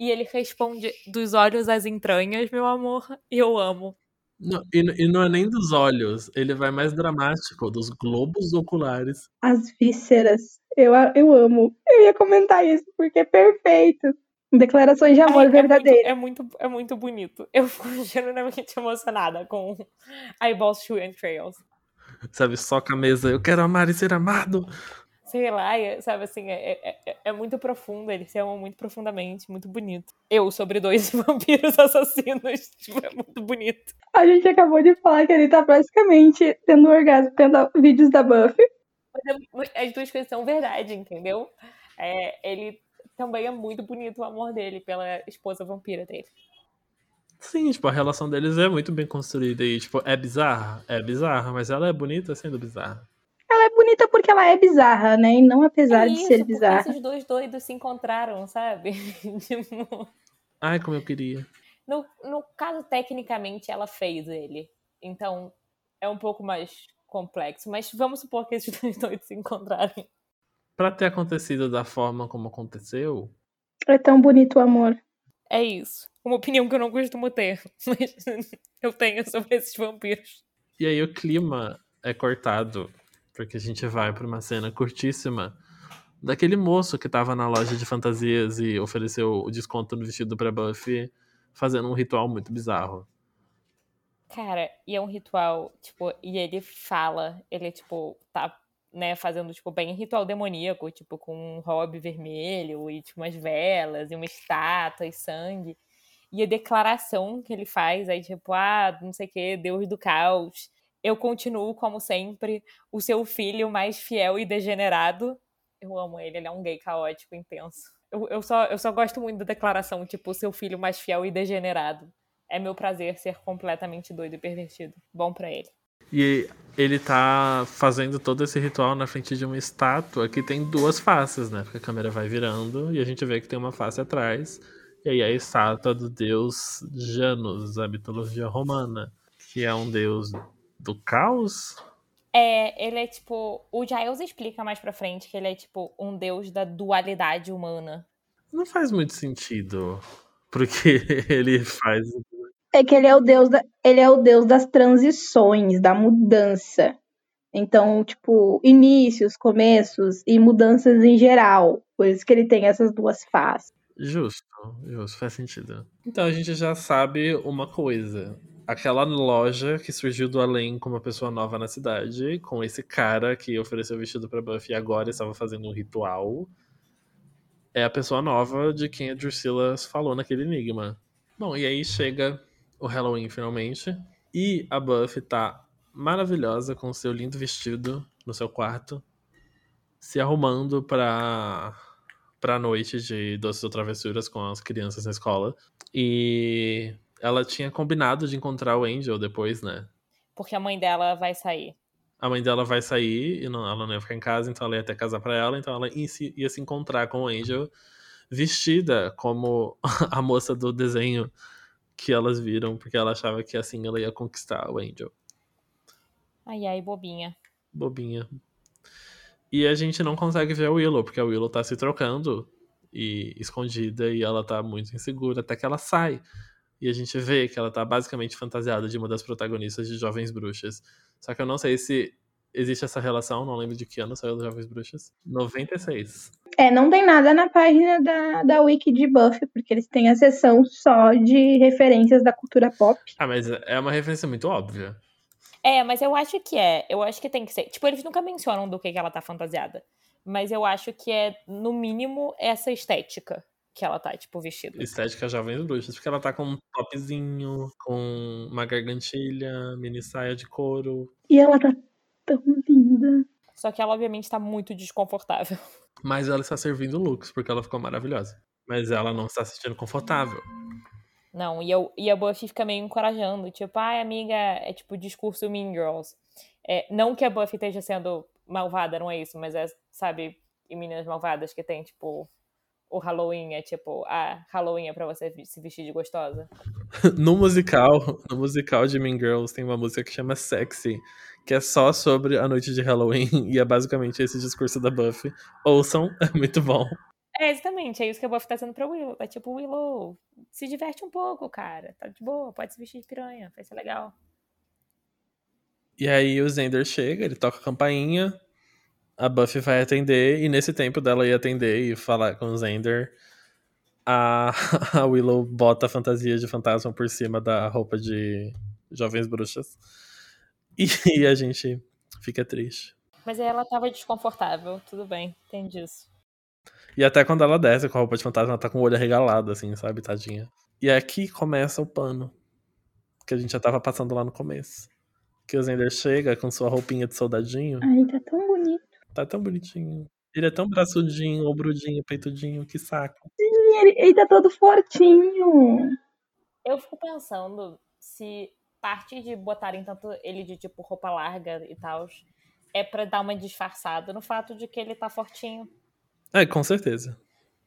E ele responde, dos olhos às entranhas, meu amor, eu amo. Não, e, e, não é nem dos olhos, ele vai mais dramático, dos globos oculares. As vísceras. Eu, eu amo. Eu ia comentar isso, porque é perfeito. Declarações de amor é, verdadeiro. É muito, é muito, é muito bonito. Eu fico [LAUGHS] genuinamente emocionada com Eyeballs Shoe and Trails. Sabe, só com a mesa, eu quero amar e ser amado. Sei lá, sabe assim, é, é, é, é muito profundo, eles se amam muito profundamente, muito bonito. Eu sobre dois [LAUGHS] vampiros assassinos, tipo, é muito bonito. A gente acabou de falar que ele tá basicamente tendo orgasmo tendo vídeos da Buffy. Mas é, as duas coisas são verdade, entendeu? É, ele também é muito bonito o amor dele pela esposa vampira dele. Sim, tipo, a relação deles é muito bem construída e, tipo, é bizarra, é bizarra, mas ela é bonita sendo bizarra. É bonita porque ela é bizarra, né? E não apesar é isso, de ser bizarra. esses dois doidos se encontraram, sabe? [LAUGHS] tipo... Ai, como eu queria. No, no caso, tecnicamente, ela fez ele. Então, é um pouco mais complexo. Mas vamos supor que esses [LAUGHS] dois doidos se encontrarem. Pra ter acontecido da forma como aconteceu... É tão bonito o amor. É isso uma opinião que eu não costumo ter, [LAUGHS] mas eu tenho sobre esses vampiros. E aí o clima é cortado, porque a gente vai para uma cena curtíssima daquele moço que tava na loja de fantasias e ofereceu o desconto no vestido pra Buffy, fazendo um ritual muito bizarro. Cara, e é um ritual, tipo, e ele fala, ele, tipo, tá né, fazendo, tipo, bem ritual demoníaco, tipo, com um hobby vermelho e, tipo, umas velas e uma estátua e sangue. E a declaração que ele faz aí, tipo, ah, não sei o que, Deus do caos. Eu continuo, como sempre, o seu filho mais fiel e degenerado. Eu amo ele, ele é um gay caótico, intenso. Eu, eu, só, eu só gosto muito da declaração, tipo, seu filho mais fiel e degenerado. É meu prazer ser completamente doido e pervertido. Bom para ele. E ele tá fazendo todo esse ritual na frente de uma estátua que tem duas faces, né? Porque a câmera vai virando e a gente vê que tem uma face atrás. E aí a estátua do deus Janus, da mitologia romana, que é um deus do caos. É, ele é tipo. O Giles explica mais pra frente que ele é tipo um deus da dualidade humana. Não faz muito sentido. Porque [LAUGHS] ele faz. É que ele é o deus da, ele é o deus das transições, da mudança. Então, tipo, inícios, começos e mudanças em geral. Por isso que ele tem essas duas faces. Justo, justo, faz sentido. Então a gente já sabe uma coisa. Aquela loja que surgiu do além com uma pessoa nova na cidade, com esse cara que ofereceu o vestido pra Buffy e agora estava fazendo um ritual, é a pessoa nova de quem a Drusilla falou naquele enigma. Bom, e aí chega o Halloween finalmente. E a Buffy tá maravilhosa com seu lindo vestido no seu quarto, se arrumando pra, pra noite de doces ou travessuras com as crianças na escola. E ela tinha combinado de encontrar o Angel depois, né? Porque a mãe dela vai sair. A mãe dela vai sair e não, ela não ia ficar em casa, então ela ia até casar pra ela, então ela ia se, ia se encontrar com o Angel vestida como [LAUGHS] a moça do desenho que elas viram, porque ela achava que assim ela ia conquistar o Angel. Ai, ai, bobinha. Bobinha. E a gente não consegue ver a Willow, porque a Willow tá se trocando e escondida e ela tá muito insegura até que ela sai. E a gente vê que ela tá basicamente fantasiada de uma das protagonistas de Jovens Bruxas. Só que eu não sei se existe essa relação, não lembro de que ano saiu Jovens Bruxas. 96. É, não tem nada na página da, da Wiki de Buffy, porque eles têm a seção só de referências da cultura pop. Ah, mas é uma referência muito óbvia. É, mas eu acho que é. Eu acho que tem que ser. Tipo, eles nunca mencionam do que, que ela tá fantasiada. Mas eu acho que é, no mínimo, essa estética que ela tá, tipo, vestida. Estética Jovens Bruxas, porque ela tá com um topzinho, com uma gargantilha, mini saia de couro. E ela tá tão linda. Só que ela, obviamente, tá muito desconfortável. [LAUGHS] Mas ela está servindo looks, porque ela ficou maravilhosa. Mas ela não está se sentindo confortável. Não, e, eu, e a Buffy fica meio encorajando, tipo, ai, amiga, é tipo discurso Mean Girls. É, não que a Buffy esteja sendo malvada, não é isso, mas é, sabe, em Meninas Malvadas que tem, tipo, o Halloween é tipo, ah, Halloween é pra você se vestir de gostosa. [LAUGHS] no musical, no musical de Mean Girls tem uma música que chama Sexy, que é só sobre a noite de Halloween [LAUGHS] e é basicamente esse discurso da Buffy. Ouçam, [LAUGHS] é muito bom. É, exatamente, é isso que a Buffy tá sendo pra Willow. É tipo, Willow, se diverte um pouco, cara. Tá de boa, pode se vestir de piranha, vai ser legal. E aí o Zender chega, ele toca a campainha, a Buffy vai atender, e nesse tempo dela ir atender e falar com o Zender, a, [LAUGHS] a Willow bota a fantasia de fantasma por cima da roupa de jovens bruxas. E, [LAUGHS] e a gente fica triste. Mas aí ela tava desconfortável, tudo bem, entendi isso. E até quando ela desce com a roupa de fantasma, ela tá com o olho arregalado, assim, sabe, tadinha. E aqui começa o pano. Que a gente já tava passando lá no começo. Que o Zender chega com sua roupinha de soldadinho. Ai, tá tão. Tá tão bonitinho. Ele é tão braçudinho, obrudinho, peitudinho, que saco. Sim, ele, ele tá todo fortinho. Eu fico pensando se parte de botarem tanto ele de tipo roupa larga e tal é para dar uma disfarçada no fato de que ele tá fortinho. É, com certeza.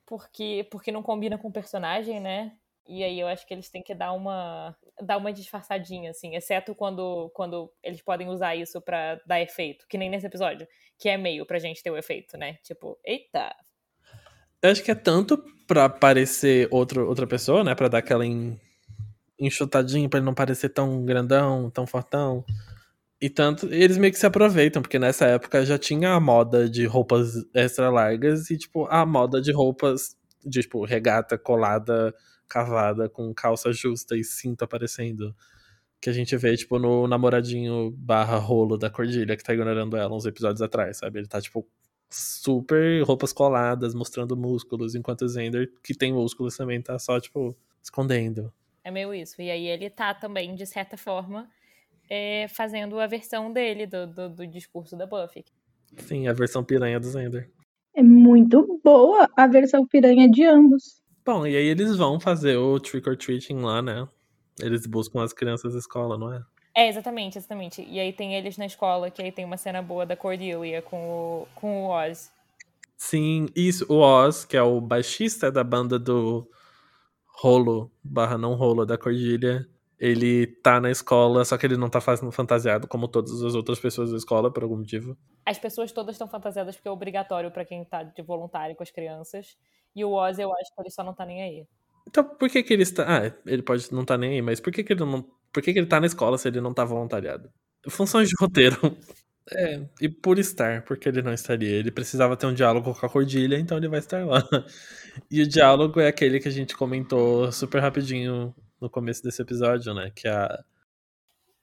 Porque, porque não combina com o personagem, né? E aí eu acho que eles têm que dar uma dar uma disfarçadinha, assim, exceto quando, quando eles podem usar isso para dar efeito, que nem nesse episódio, que é meio pra gente ter o efeito, né? Tipo, eita. Eu acho que é tanto pra parecer outro, outra pessoa, né? Pra dar aquela en... enxutadinha, pra ele não parecer tão grandão, tão fortão. E tanto, eles meio que se aproveitam, porque nessa época já tinha a moda de roupas extra largas e, tipo, a moda de roupas de, tipo, regata colada, cavada, com calça justa e cinto aparecendo. Que a gente vê, tipo, no namoradinho barra rolo da Cordilha, que tá ignorando ela uns episódios atrás, sabe? Ele tá, tipo, super roupas coladas, mostrando músculos, enquanto o Zender, que tem músculos também, tá só, tipo, escondendo. É meio isso. E aí ele tá também, de certa forma, é, fazendo a versão dele do, do, do, discurso da Buffy. Sim, a versão piranha do Zender. É muito boa a versão piranha de ambos. Bom, e aí eles vão fazer o trick or treating lá, né? Eles buscam as crianças da escola, não é? É, exatamente, exatamente. E aí tem eles na escola, que aí tem uma cena boa da Cordelia com o, com o Oz. Sim, isso, o Oz, que é o baixista da banda do rolo, barra não rolo da Cordilha, ele tá na escola, só que ele não tá fazendo fantasiado como todas as outras pessoas da escola, por algum motivo. As pessoas todas estão fantasiadas porque é obrigatório para quem tá de voluntário com as crianças. E o Oz, eu acho que ele só não tá nem aí. Então, por que que ele está... Ah, ele pode não tá nem aí, mas por que que ele não... Por que que ele tá na escola se ele não tá voluntariado? Funções de roteiro. [LAUGHS] É, e por estar, porque ele não estaria. Ele precisava ter um diálogo com a Cordilha, então ele vai estar lá. [LAUGHS] E o diálogo é aquele que a gente comentou super rapidinho no começo desse episódio, né? Que a.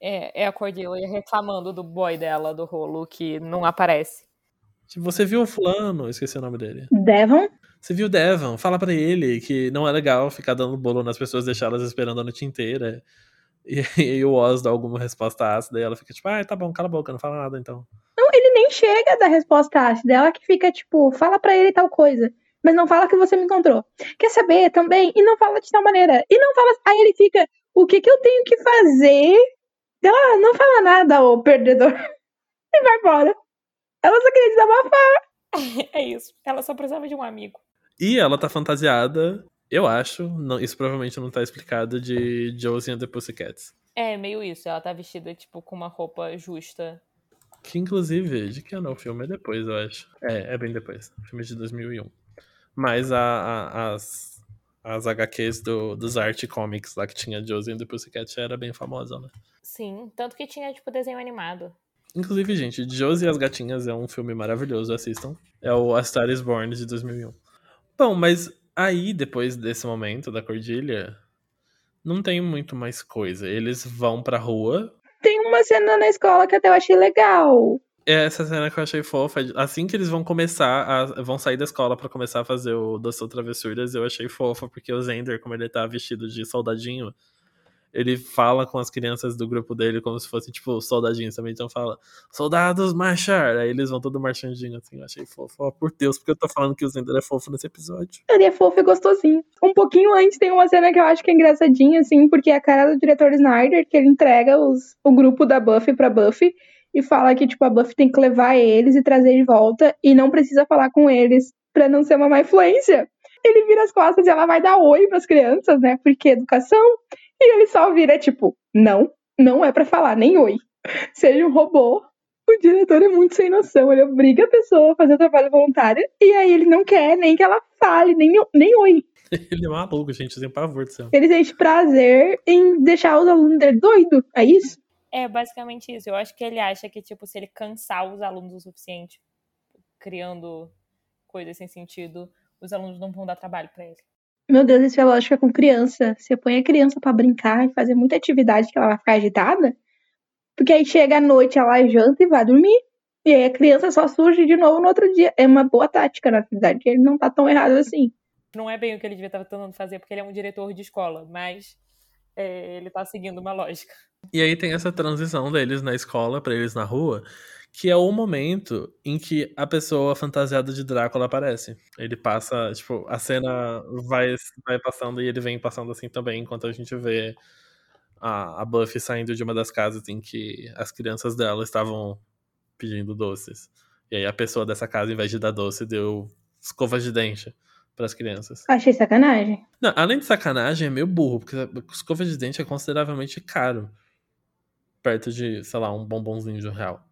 É, é a Cordelia reclamando do boy dela, do rolo, que não aparece. Tipo, você viu o fulano, esqueci o nome dele. Devon? Você viu o Devon, fala pra ele que não é legal ficar dando bolo nas pessoas, deixá-las esperando a noite inteira. E aí [LAUGHS] o Oz dá alguma resposta ácida e ela fica tipo, ah, tá bom, cala a boca, não fala nada então. Não, ele nem chega da resposta ácida. Ela que fica tipo, fala pra ele tal coisa. Mas não fala que você me encontrou. Quer saber também? E não fala de tal maneira. E não fala. Aí ele fica, o que que eu tenho que fazer? Ela não fala nada, ô perdedor. [LAUGHS] E vai embora. Ela só queria desabafar. [LAUGHS] é isso. Ela só precisava de um amigo. E ela tá fantasiada, eu acho, não, isso provavelmente não tá explicado, de Josie and the Pussycats. É, meio isso. Ela tá vestida, tipo, com uma roupa justa. Que inclusive, de que ano é o filme? É depois, eu acho. É, é bem depois. O filme é de 2001. Mas a, a, as, as HQs do, dos Art Comics lá que tinha Josie and the Pussycat era bem famosa, né? Sim, tanto que tinha, tipo, desenho animado. Inclusive, gente, Josie e as Gatinhas é um filme maravilhoso, assistam. É o A Star is Born de 2001. Bom, mas aí, depois desse momento da Cordilha, não tem muito mais coisa. Eles vão pra rua. Tem uma cena na escola que até eu achei legal. É essa cena que eu achei fofa. Assim que eles vão começar, a, vão sair da escola pra começar a fazer o Doce Travessuras, eu achei fofa, porque o Zender, como ele tá vestido de soldadinho, ele fala com as crianças do grupo dele como se fossem, tipo, soldadinhos também. Então fala, soldados marchar! Aí eles vão todo marchandinho, assim. Eu achei fofo. Ó, por Deus, porque eu tô falando que o Zender é fofo nesse episódio. Ele é fofo e gostosinho. Um pouquinho antes tem uma cena que eu acho que é engraçadinha, assim, porque é a cara do diretor Snyder, que ele entrega os, o grupo da Buffy pra Buffy e fala que, tipo, a Buffy tem que levar eles e trazer de volta e não precisa falar com eles pra não ser uma má influência. Ele vira as costas e ela vai dar oi pras crianças, né? Porque educação. E ele só vira, tipo, não, não é pra falar, nem oi. Seja um robô. O diretor é muito sem noção. Ele obriga a pessoa a fazer trabalho voluntário e aí ele não quer nem que ela fale, nem, nem oi. [LAUGHS] Ele é maluco, gente, tem pavor do céu. Ele sente prazer em deixar os alunos dele doido. É isso? É basicamente isso. Eu acho que ele acha que, tipo, se ele cansar os alunos o suficiente, criando coisas sem sentido, os alunos não vão dar trabalho para ele. Meu Deus, isso é lógica com criança. Você põe a criança para brincar e fazer muita atividade que ela vai ficar agitada, porque aí chega à noite, ela janta e vai dormir. E aí a criança só surge de novo no outro dia. É uma boa tática, na verdade. Ele não tá tão errado assim. Não é bem o que ele devia estar tentando fazer, porque ele é um diretor de escola, mas é, ele tá seguindo uma lógica. E aí tem essa transição deles na escola para eles na rua, que é o momento em que a pessoa fantasiada de Drácula aparece. Ele passa, tipo, a cena vai, vai passando e ele vem passando assim também, enquanto a gente vê a, a Buffy saindo de uma das casas em que as crianças dela estavam pedindo doces. E aí a pessoa dessa casa, em vez de dar doce, deu escovas de dente para as crianças. Achei sacanagem. Não, além de sacanagem, é meio burro, porque escova de dente é consideravelmente caro. Perto de, sei lá, um bombonzinho de um real.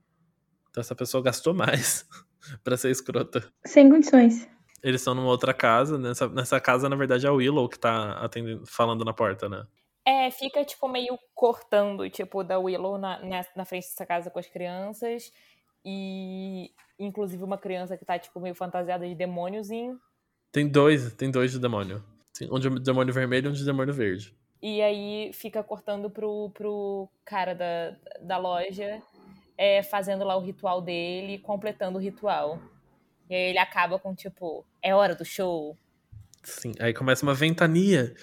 Então essa pessoa gastou mais [LAUGHS] para ser escrota. Sem condições. Eles estão numa outra casa. Nessa, nessa casa, na verdade, é a Willow que tá atendendo, falando na porta, né? É, fica, tipo, meio cortando, tipo, da Willow na, na, na frente dessa casa com as crianças. E, inclusive, uma criança que tá, tipo, meio fantasiada de demôniozinho. Tem dois, tem dois de demônio. Um de demônio vermelho e um de demônio verde. E aí fica cortando pro, pro cara da, da loja, é, fazendo lá o ritual dele, completando o ritual. E aí ele acaba com, tipo, é hora do show. Sim, aí começa uma ventania.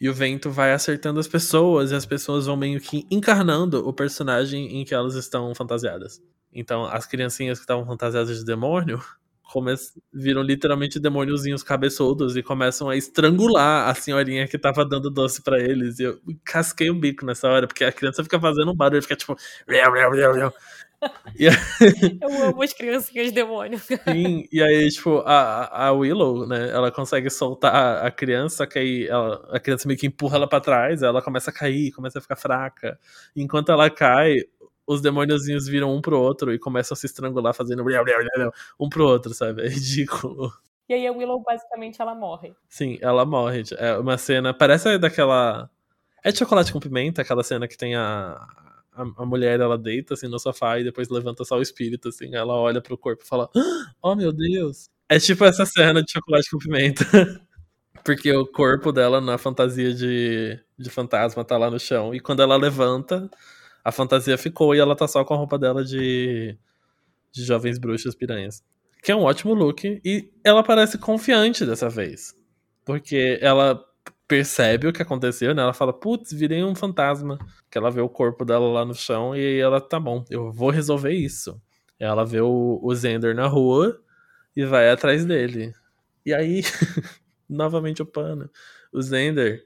E o vento vai acertando as pessoas, e as pessoas vão meio que encarnando o personagem em que elas estão fantasiadas. Então, as criancinhas que estavam fantasiadas de demônio come... viram literalmente demôniozinhos cabeçudos e começam a estrangular a senhorinha que tava dando doce para eles. E eu casquei o bico nessa hora, porque a criança fica fazendo um barulho, fica tipo. [LAUGHS] Eu amo as criancinhas demônios. [LAUGHS] Sim, e aí, tipo, a, a Willow, né, ela consegue soltar a criança, que aí ela, a criança meio que empurra ela pra trás, ela começa a cair, começa a ficar fraca. Enquanto ela cai, os demôniozinhos viram um pro outro e começam a se estrangular fazendo um pro outro, sabe? É ridículo. E aí a Willow, basicamente, ela morre. Sim, ela morre. É uma cena. Parece daquela. É de chocolate com pimenta, aquela cena que tem a, a, a, mulher ela deita assim no sofá e depois levanta só o espírito, assim. Ela olha pro corpo e fala: Oh meu Deus! É tipo essa cena de chocolate com pimenta. [LAUGHS] Porque o corpo dela na fantasia de, de fantasma tá lá no chão. E quando ela levanta, a fantasia ficou e ela tá só com a roupa dela de, de jovens bruxas piranhas. Que é um ótimo look. E ela parece confiante dessa vez. Porque ela percebe o que aconteceu, né? Ela fala, putz, virei um fantasma. Que ela vê o corpo dela lá no chão e ela, tá bom, eu vou resolver isso. Ela vê o, o Zender na rua e vai atrás dele. E aí, [LAUGHS] novamente o pano. O Zender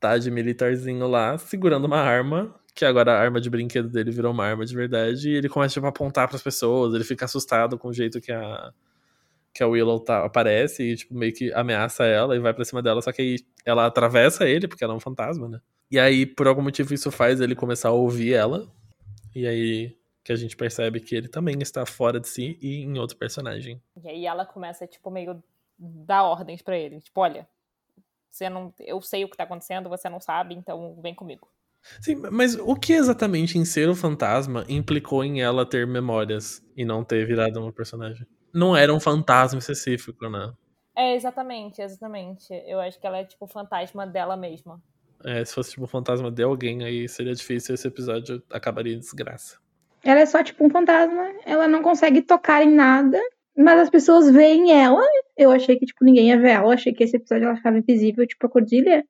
tá de militarzinho lá, segurando uma arma, que agora a arma de brinquedo dele virou uma arma de verdade, e ele começa tipo, a apontar para as pessoas, ele fica assustado com o jeito que a que a Willow tá, aparece e, tipo, meio que ameaça ela e vai pra cima dela, só que aí ela atravessa ele, porque ela é um fantasma, né? E aí, por algum motivo, isso faz ele começar a ouvir ela. E aí que a gente percebe que ele também está fora de si e em outro personagem. E aí ela começa, tipo, meio dar ordens para ele. Tipo, olha, você não, eu sei o que tá acontecendo, você não sabe, então vem comigo. Sim, mas o que exatamente em ser o fantasma implicou em ela ter memórias e não ter virado uma personagem? não era um fantasma específico, né? É, exatamente, exatamente. Eu acho que ela é tipo o fantasma dela mesma. É, se fosse tipo um fantasma de alguém, aí seria difícil, esse episódio acabaria em desgraça. Ela é só tipo um fantasma, ela não consegue tocar em nada, mas as pessoas veem ela. Eu achei que, tipo, ninguém ia ver ela, eu achei que esse episódio ela ficava invisível, tipo a Cordilha.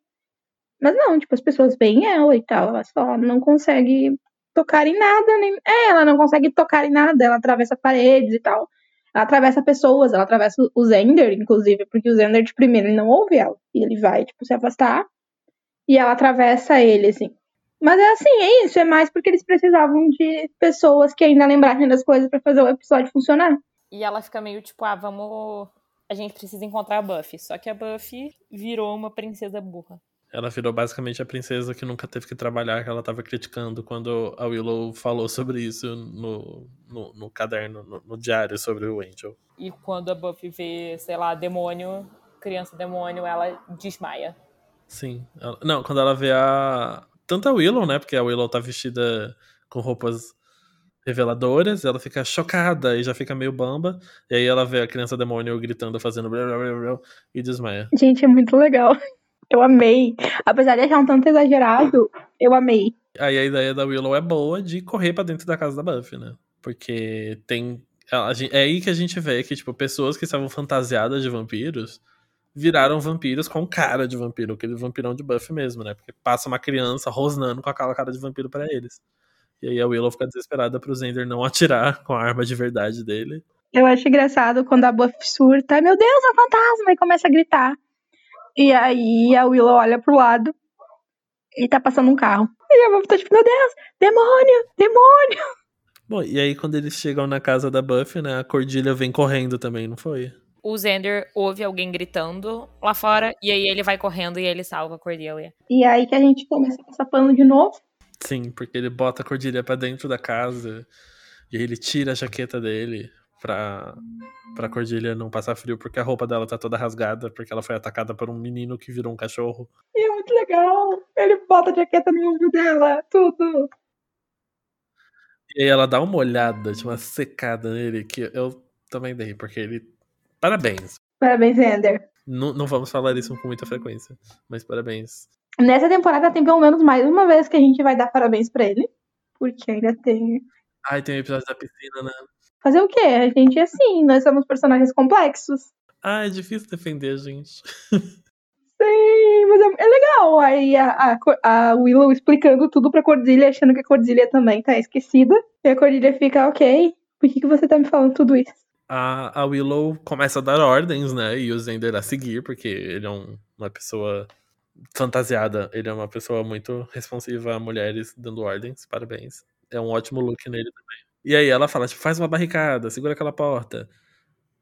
Mas não, tipo, as pessoas veem ela e tal, ela só não consegue tocar em nada, nem. É, ela não consegue tocar em nada, ela atravessa paredes e tal. Ela atravessa pessoas, ela atravessa o Zender, inclusive, porque o Zender, de primeiro, ele não ouve ela. E ele vai, tipo, se afastar. E ela atravessa ele, assim. Mas é assim, é isso. É mais porque eles precisavam de pessoas que ainda lembrassem das coisas para fazer o episódio funcionar. E ela fica meio tipo, ah, vamos. A gente precisa encontrar a Buffy. Só que a Buffy virou uma princesa burra. Ela virou basicamente a princesa que nunca teve que trabalhar, que ela tava criticando quando a Willow falou sobre isso no, no, no caderno, no, no, diário sobre o Angel. E quando a Buffy vê, sei lá, demônio, criança demônio, ela desmaia. Sim. Ela, não, quando ela vê a. Tanto a Willow, né? Porque a Willow tá vestida com roupas reveladoras, ela fica chocada e já fica meio bamba. E aí ela vê a criança demônio gritando, fazendo blá, blá, blá, blá e desmaia. Gente, é muito legal. Eu amei. Apesar de achar um tanto exagerado, eu amei. Aí a ideia da Willow é boa de correr para dentro da casa da Buffy, né? Porque tem. É aí que a gente vê que, tipo, pessoas que estavam fantasiadas de vampiros viraram vampiros com cara de vampiro, aquele vampirão de Buffy mesmo, né? Porque passa uma criança rosnando com aquela cara de vampiro para eles. E aí a Willow fica desesperada pro Zender não atirar [LAUGHS] com a arma de verdade dele. Eu acho engraçado quando a Buffy surta, meu Deus, é um fantasma, e começa a gritar. E aí a Willow olha pro lado e tá passando um carro. E a Buffy tá tipo, meu Deus, demônio, demônio. Bom, e aí quando eles chegam na casa da Buffy, né, a Cordilha vem correndo também, não foi? O Xander ouve alguém gritando lá fora, e aí ele vai correndo e ele salva a Cordelia. E aí que a gente começa a passar pano de novo. Sim, porque ele bota a Cordilha pra dentro da casa, e aí ele tira a jaqueta dele pra, pra Cordilha não passar frio, porque a roupa dela tá toda rasgada, porque ela foi atacada por um menino que virou um cachorro. E é muito legal. Ele bota a jaqueta no ombro dela, tudo. E aí ela dá uma olhada, tipo, uma secada nele, que eu também dei, porque ele. Parabéns. Parabéns, Ender. Não, não vamos falar isso com muita frequência, mas parabéns. Nessa temporada tem pelo menos mais uma vez que a gente vai dar parabéns para ele. Porque ainda tem. Ai, tem o episódio da piscina, né? Fazer o quê? A gente é assim, nós somos personagens complexos. Ah, é difícil defender a gente. [LAUGHS] Sim, mas é, é legal. Aí a, a, a, Willow explicando tudo pra Cordilha, achando que a Cordilha também tá esquecida. E a Cordilha fica, ok, por que, que você tá me falando tudo isso? a, a Willow começa a dar ordens, né? E o Zender a seguir, porque ele é um, uma pessoa fantasiada. Ele é uma pessoa muito responsiva a mulheres dando ordens. Parabéns. É um ótimo look nele também. E aí ela fala, tipo, faz uma barricada, segura aquela porta.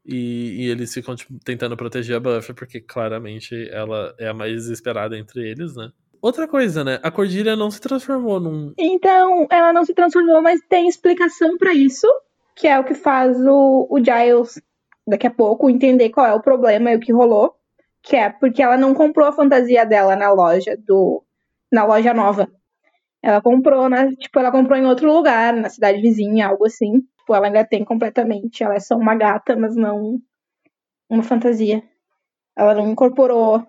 E, e eles ficam tipo, tentando proteger a Buffy, porque claramente ela é a mais desesperada entre eles, né? Outra coisa, né? A Cordelia não se transformou num. Então, ela não se transformou, mas tem explicação para isso, que é o que faz o, o Giles, daqui a pouco, entender qual é o problema e o que rolou. Que é porque ela não comprou a fantasia dela na loja do. na loja nova. Ela comprou, né? Tipo, ela comprou em outro lugar, na cidade vizinha, algo assim. Tipo, ela ainda tem completamente. Ela é só uma gata, mas não uma fantasia. Ela não incorporou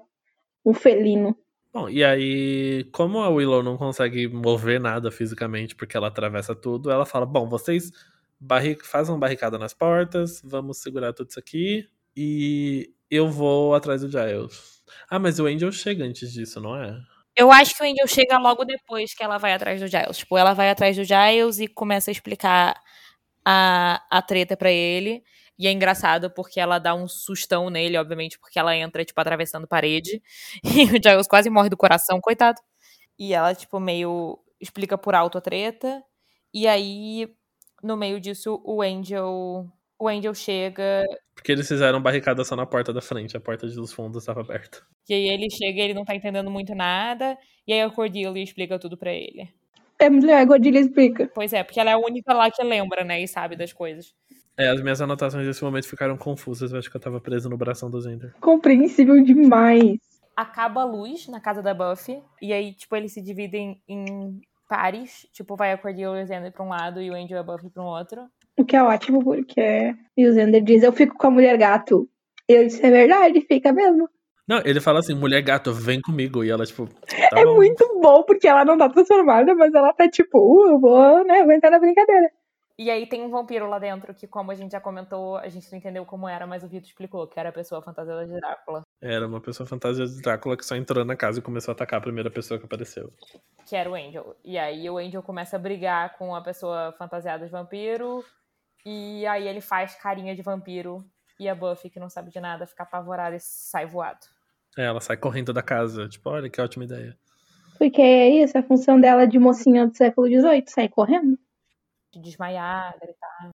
um felino. Bom, e aí, como a Willow não consegue mover nada fisicamente porque ela atravessa tudo, ela fala: Bom, vocês fazem uma barricada nas portas, vamos segurar tudo isso aqui e eu vou atrás do Giles. Ah, mas o Angel chega antes disso, não é? Eu acho que o Angel chega logo depois que ela vai atrás do Giles. Tipo, ela vai atrás do Giles e começa a explicar a, a treta para ele. E é engraçado porque ela dá um sustão nele, obviamente, porque ela entra, tipo, atravessando parede. [LAUGHS] E o Giles quase morre do coração, coitado. E ela, tipo, meio explica por alto a treta. E aí, no meio disso, o Angel. O Angel chega. Porque eles fizeram barricada só na porta da frente, a porta dos fundos estava aberta. E aí ele chega e ele não tá entendendo muito nada. E aí a Cordelia explica tudo para ele. É muito legal, a Cordelia explica. Pois é, porque ela é a única lá que lembra, né? E sabe das coisas. É, as minhas anotações nesse momento ficaram confusas. Eu acho que eu tava preso no bração do Zender. Compreensível demais. Acaba a luz na casa da Buffy. E aí, tipo, eles se dividem em pares. Tipo, vai a Cordelia e o Zender pra um lado e o Angel e a Buffy pra um outro. O que é ótimo, porque. E o Zender diz: Eu fico com a mulher gato. Eu disse: É verdade, fica mesmo. Não, ele fala assim, mulher gato, vem comigo. E ela, tipo. Tá é bom. muito bom, porque ela não tá transformada, mas ela tá tipo, uh, eu vou, né, vou entrar na brincadeira. E aí tem um vampiro lá dentro que, como a gente já comentou, a gente não entendeu como era, mas o Vitor explicou, que era a pessoa fantasiada de Drácula. Era uma pessoa fantasia de Drácula que só entrou na casa e começou a atacar a primeira pessoa que apareceu. Que era o Angel. E aí o Angel começa a brigar com a pessoa fantasiada de vampiro. E aí ele faz carinha de vampiro. E a Buffy, que não sabe de nada, fica apavorada e sai voado. É, ela sai correndo da casa. Tipo, olha que ótima ideia. Porque é isso, a função dela de mocinha do século XVIII, sair correndo. De desmaiar, gritar.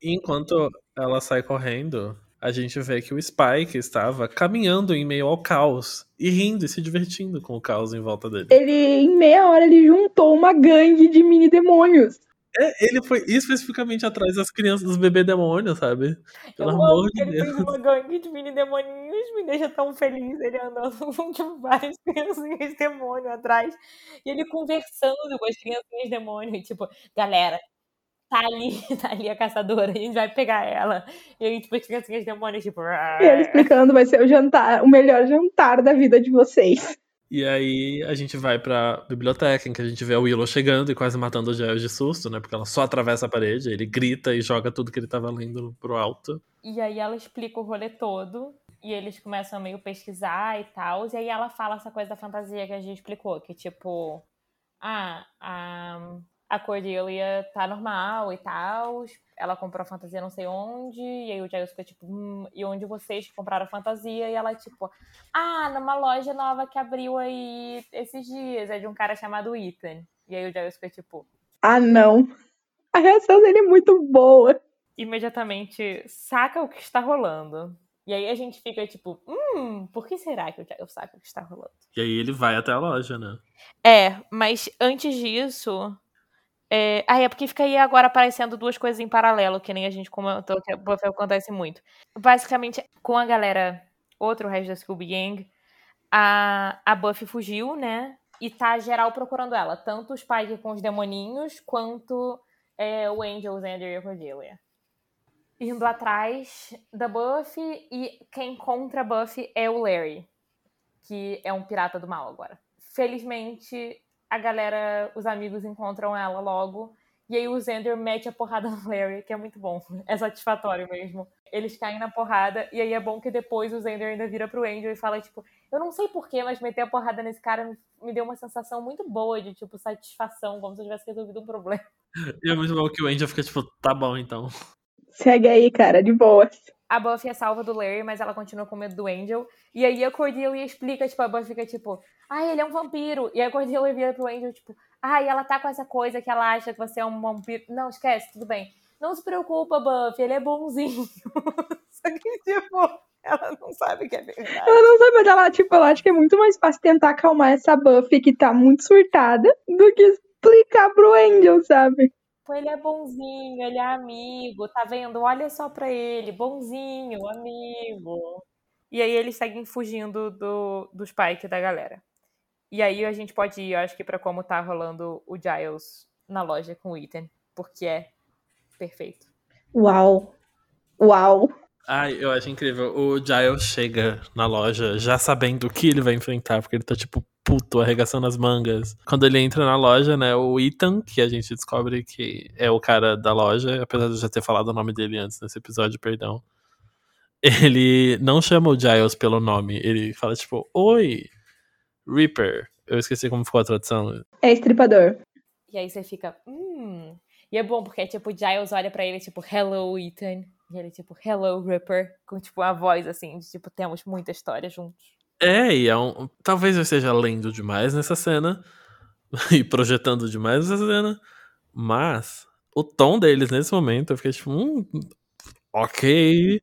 E enquanto ela sai correndo, a gente vê que o Spike estava caminhando em meio ao caos e rindo e se divertindo com o caos em volta dele. Ele, em meia hora, ele juntou uma gangue de mini demônios. É, ele foi especificamente atrás das crianças, dos bebê demônios, sabe? Pelo eu amor amo de que ele Deus. fez uma gangue de mini demoninhos, me deixa tão feliz ele andando [LAUGHS] com tipo, várias criancinhas demônio atrás. E ele conversando com as criancinhas demônio, e, tipo, galera, tá ali, [LAUGHS] tá ali a caçadora, a gente vai pegar ela. E aí, tipo, as criancinhas demônios, tipo. E ele explicando, vai ser o jantar, o melhor jantar da vida de vocês. E aí a gente vai pra biblioteca, em que a gente vê a Willow chegando e quase matando o Giles de susto, né? Porque ela só atravessa a parede, ele grita e joga tudo que ele tava lendo pro alto. E aí ela explica o rolê todo. E eles começam a meio pesquisar e tal. E aí ela fala essa coisa da fantasia que a gente explicou. Que tipo, ah, a, a Cordelia tá normal e tal. Ela comprou a fantasia não sei onde. E aí o Giles fica tipo, hum, e onde vocês compraram a fantasia? E ela tipo, ah, numa loja nova que abriu aí esses dias. É de um cara chamado Ethan. E aí o Giles fica tipo, Ah, não. A reação dele é muito boa. imediatamente saca o que está rolando. E aí a gente fica tipo, hum, por que será que o Giles saca o que está rolando? E aí ele vai até a loja, né? É, mas antes disso. É... Ah, é porque fica aí agora aparecendo duas coisas em paralelo, que nem a gente comentou que acontece muito. Basicamente, com a galera, outro resto da Scooby Gang, a, a Buffy fugiu, né? E tá geral procurando ela. Tanto o Spike com os demoninhos, quanto é, o Angel, Xander e a Cordelia. Indo atrás da Buffy, e quem encontra a Buffy é o Larry, que é um pirata do mal agora. Felizmente, a galera, os amigos encontram ela logo. E aí o Xander mete a porrada no Larry, que é muito bom. [LAUGHS] É satisfatório mesmo. Eles caem na porrada, e aí é bom que depois o Xander ainda vira pro Angel e fala, tipo, eu não sei porquê, mas meter a porrada nesse cara me, me deu uma sensação muito boa de, tipo, satisfação, como se eu tivesse resolvido um problema. [LAUGHS] E é muito bom que o Angel fica tipo, tá bom então. Segue aí, cara, de boas. A Buffy é salva do Larry, mas ela continua com medo do Angel. E aí a Cordelia explica, tipo, a Buffy fica tipo, ai, ele é um vampiro. E a Cordelia vira pro Angel, tipo, ai, ela tá com essa coisa que ela acha que você é um vampiro. Não, esquece, tudo bem. Não se preocupa, Buffy, ele é bonzinho. [LAUGHS] Só que, tipo, ela não sabe que é verdade. Ela não sabe, mas ela, tipo, ela acha que é muito mais fácil tentar acalmar essa Buffy que tá muito surtada do que explicar pro Angel, sabe? Ele é bonzinho, ele é amigo, tá vendo? Olha só pra ele, bonzinho, amigo. E aí eles seguem fugindo do, do Spike da galera. E aí a gente pode ir, eu acho que pra como tá rolando o Giles na loja com o Ethan, porque é perfeito. Uau. Uau. Ai, eu acho incrível. O Giles chega na loja já sabendo o que ele vai enfrentar, porque ele tá, tipo, puto, arregaçando as mangas. Quando ele entra na loja, né, o Ethan, que a gente descobre que é o cara da loja, apesar de eu já ter falado o nome dele antes nesse episódio, perdão. Ele não chama o Giles pelo nome, ele fala, tipo, Oi, Reaper. Eu esqueci como ficou a tradução. É estripador. E aí você fica, hum. E é bom, porque, tipo, o Giles olha pra ele, tipo, hello, Ethan. E ele, tipo, hello, Ripper. Com, tipo, uma voz, assim, de, tipo, temos muita história juntos. É, e é um, talvez eu esteja lendo demais nessa cena. [LAUGHS] e projetando demais nessa cena. Mas, o tom deles nesse momento, eu fiquei tipo, hum, ok.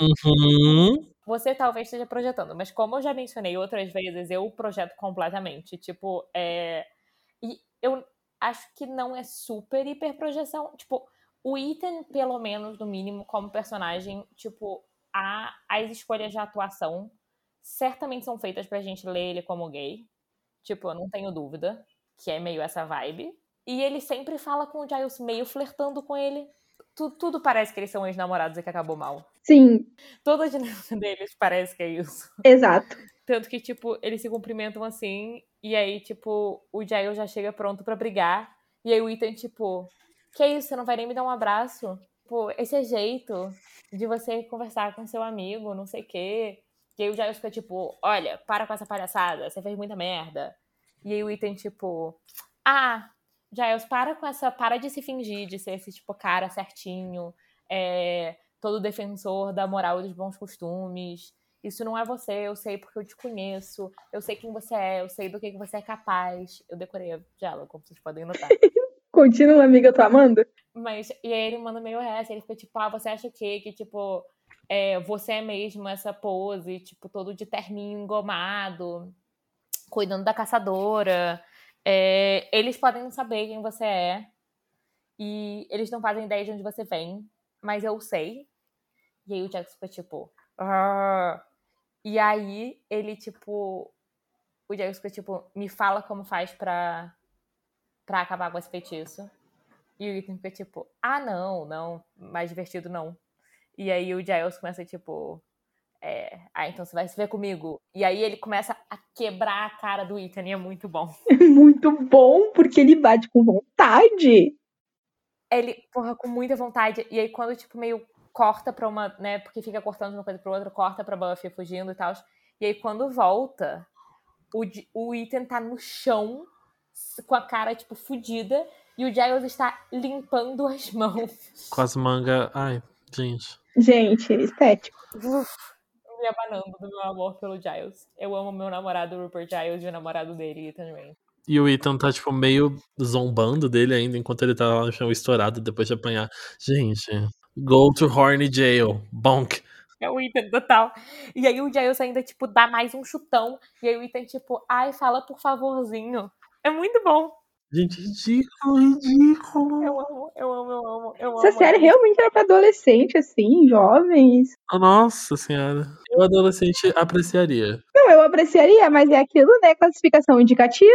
Uhum. Você talvez esteja projetando, mas como eu já mencionei outras vezes, eu projeto completamente. Tipo, é. E eu acho que não é super hiperprojeção. Tipo, o Ethan, pelo menos, no mínimo, como personagem, tipo, a, as escolhas de atuação certamente são feitas pra gente ler ele como gay. Tipo, eu não tenho dúvida que é meio essa vibe. E ele sempre fala com o Giles meio flertando com ele. Tudo, tudo parece que eles são ex-namorados e que acabou mal. Sim. Toda a dinâmica [LAUGHS] deles parece que é isso. Exato. Tanto que, tipo, eles se cumprimentam assim, e aí, tipo, o Giles já chega pronto para brigar. E aí o Ethan, tipo, que isso, você não vai nem me dar um abraço? Pô, esse é jeito de você conversar com seu amigo, não sei o quê. E aí o Giles fica tipo, olha, para com essa palhaçada, você fez muita merda. E aí o Ethan, tipo, ah, Giles, para com essa, para de se fingir de ser esse, tipo, cara certinho, é, todo defensor da moral e dos bons costumes. Isso não é você, eu sei porque eu te conheço, eu sei quem você é, eu sei do que você é capaz. Eu decorei a diálogo, como vocês podem notar. [LAUGHS] Continua, amiga, eu tô amando. Mas, e aí ele manda meio essa, ele fica tipo, ah, você acha o quê? Que, tipo, é, você é mesmo essa pose, tipo, todo de terninho engomado, cuidando da caçadora. É, eles podem não saber quem você é. E eles não fazem ideia de onde você vem, mas eu sei. E aí o Jax fica tipo. Arr. E aí ele, tipo. O Jax fica tipo, me fala como faz pra, pra acabar com esse feitiço. E o Ethan fica tipo, ah, não, não, mais divertido não. E aí o Giles começa, tipo, é, ah, então você vai se ver comigo. E aí ele começa a quebrar a cara do Ethan e é muito bom. [LAUGHS] muito bom, porque ele bate com vontade. Ele, porra, com muita vontade. E aí quando, tipo, meio corta pra uma, né, porque fica cortando de uma coisa pra outra, corta pra Buffy fugindo e tal. E aí quando volta, o, o Ethan tá no chão, com a cara, tipo, fudida, e o Giles está limpando as mãos. Com as mangas. Ai, gente. Gente, estético. Uf, me abanando do meu amor pelo Giles. Eu amo meu namorado Rupert Giles e o namorado dele, Ethan Rain. E o Ethan tá, tipo, meio zombando dele ainda, enquanto ele tá lá no chão estourado depois de apanhar. Gente, go to horny jail. Bonk. É o Ethan total. E aí o Giles ainda, tipo, dá mais um chutão. E aí o Ethan, tipo, ai, fala por favorzinho. É muito bom. Gente, ridículo, ridículo. Eu amo, eu amo, eu amo. Eu Essa amo, série realmente era pra adolescente, assim, jovens. Nossa senhora. Eu, adolescente, apreciaria. Não, eu apreciaria, mas é aquilo, né? Classificação indicativa.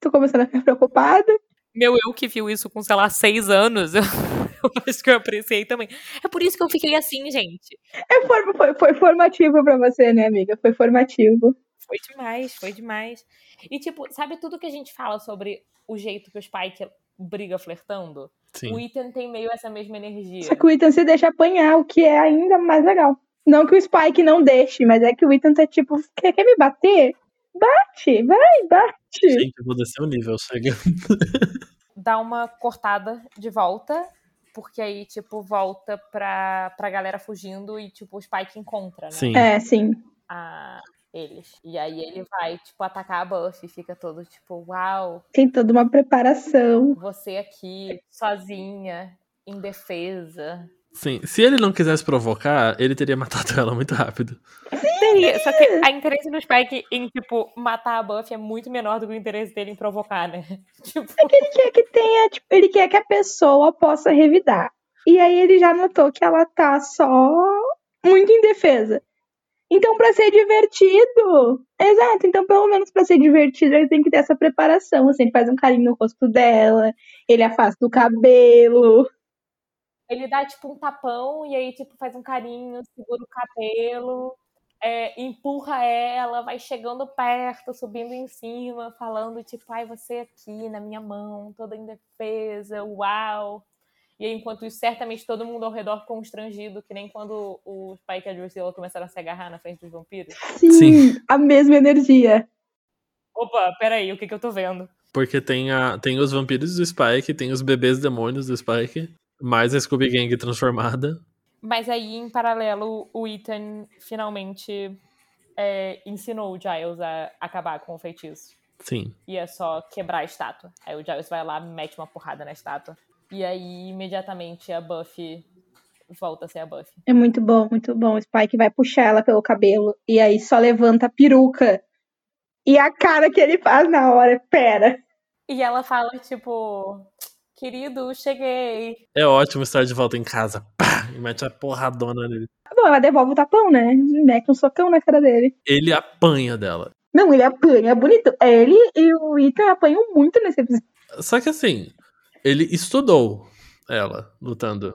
Tô começando a ficar preocupada. Meu eu que viu isso com, sei lá, seis anos, eu, [LAUGHS] eu acho que eu apreciei também. É por isso que eu fiquei assim, gente. É, foi, foi, foi formativo pra você, né, amiga? Foi formativo. Foi demais, foi demais. E, tipo, sabe tudo que a gente fala sobre o jeito que o Spike briga flertando? Sim. O Ethan tem meio essa mesma energia. Só que o Ethan se deixa apanhar, o que é ainda mais legal. Não que o Spike não deixe, mas é que o Ethan tá tipo, quer, quer me bater? Bate, vai, bate. Gente, eu vou descer o nível, chega. [LAUGHS] Dá uma cortada de volta Porque aí, tipo, volta pra, pra galera fugindo e, tipo, o Spike encontra, né? Sim. É, sim. A, eles. E aí ele vai, tipo, atacar a Buffy e fica todo, tipo, uau, Tem toda uma preparação. você aqui, sozinha, indefesa. Sim. Se ele não quisesse provocar, ele teria [LAUGHS] matado ela muito rápido. Teria, só que a interesse do Spike em, tipo, matar a Buffy é muito menor do que o interesse dele em provocar, né? [LAUGHS] Tipo, Ele quer que tenha, tipo, ele quer que a pessoa possa revidar. E aí ele já notou que ela tá só muito indefesa. Então, pra ser divertido. Exato, então pelo menos pra ser divertido, ele tem que ter essa preparação. Assim, ele faz um carinho no rosto dela, ele afasta o cabelo. ele dá, tipo, um tapão e aí, tipo, faz um carinho, segura o cabelo, é, empurra ela, vai chegando perto, subindo em cima, falando, tipo, ai, você aqui na minha mão, toda indefesa, uau. E aí, enquanto isso, certamente todo mundo ao redor constrangido, que nem quando o Spike e a Drusilla começaram a se agarrar na frente dos vampiros. Sim, Sim. a mesma energia. Opa, peraí, o que que eu tô vendo? Porque tem, a, tem os vampiros do Spike, tem os bebês demônios do Spike, mais a Scooby Gang transformada. Mas aí, em paralelo, o Ethan finalmente é, ensinou o Giles a acabar com o feitiço. Sim. E é só quebrar a estátua. Aí o Giles vai lá, mete uma porrada na estátua. E aí, imediatamente, a Buffy volta a ser a Buffy. É muito bom, muito bom. O Spike vai puxar ela pelo cabelo e aí só levanta a peruca. E a cara que ele faz na hora, pera. E ela fala, tipo, querido, cheguei. É ótimo estar de volta em casa. Pá! E mete a porradona nele. Bom, ela devolve o tapão, né? Mete um socão na cara dele. Ele apanha dela. Não, ele apanha, é bonito. Ele e o Ethan apanham muito nesse episódio. Só que assim, ele estudou ela lutando.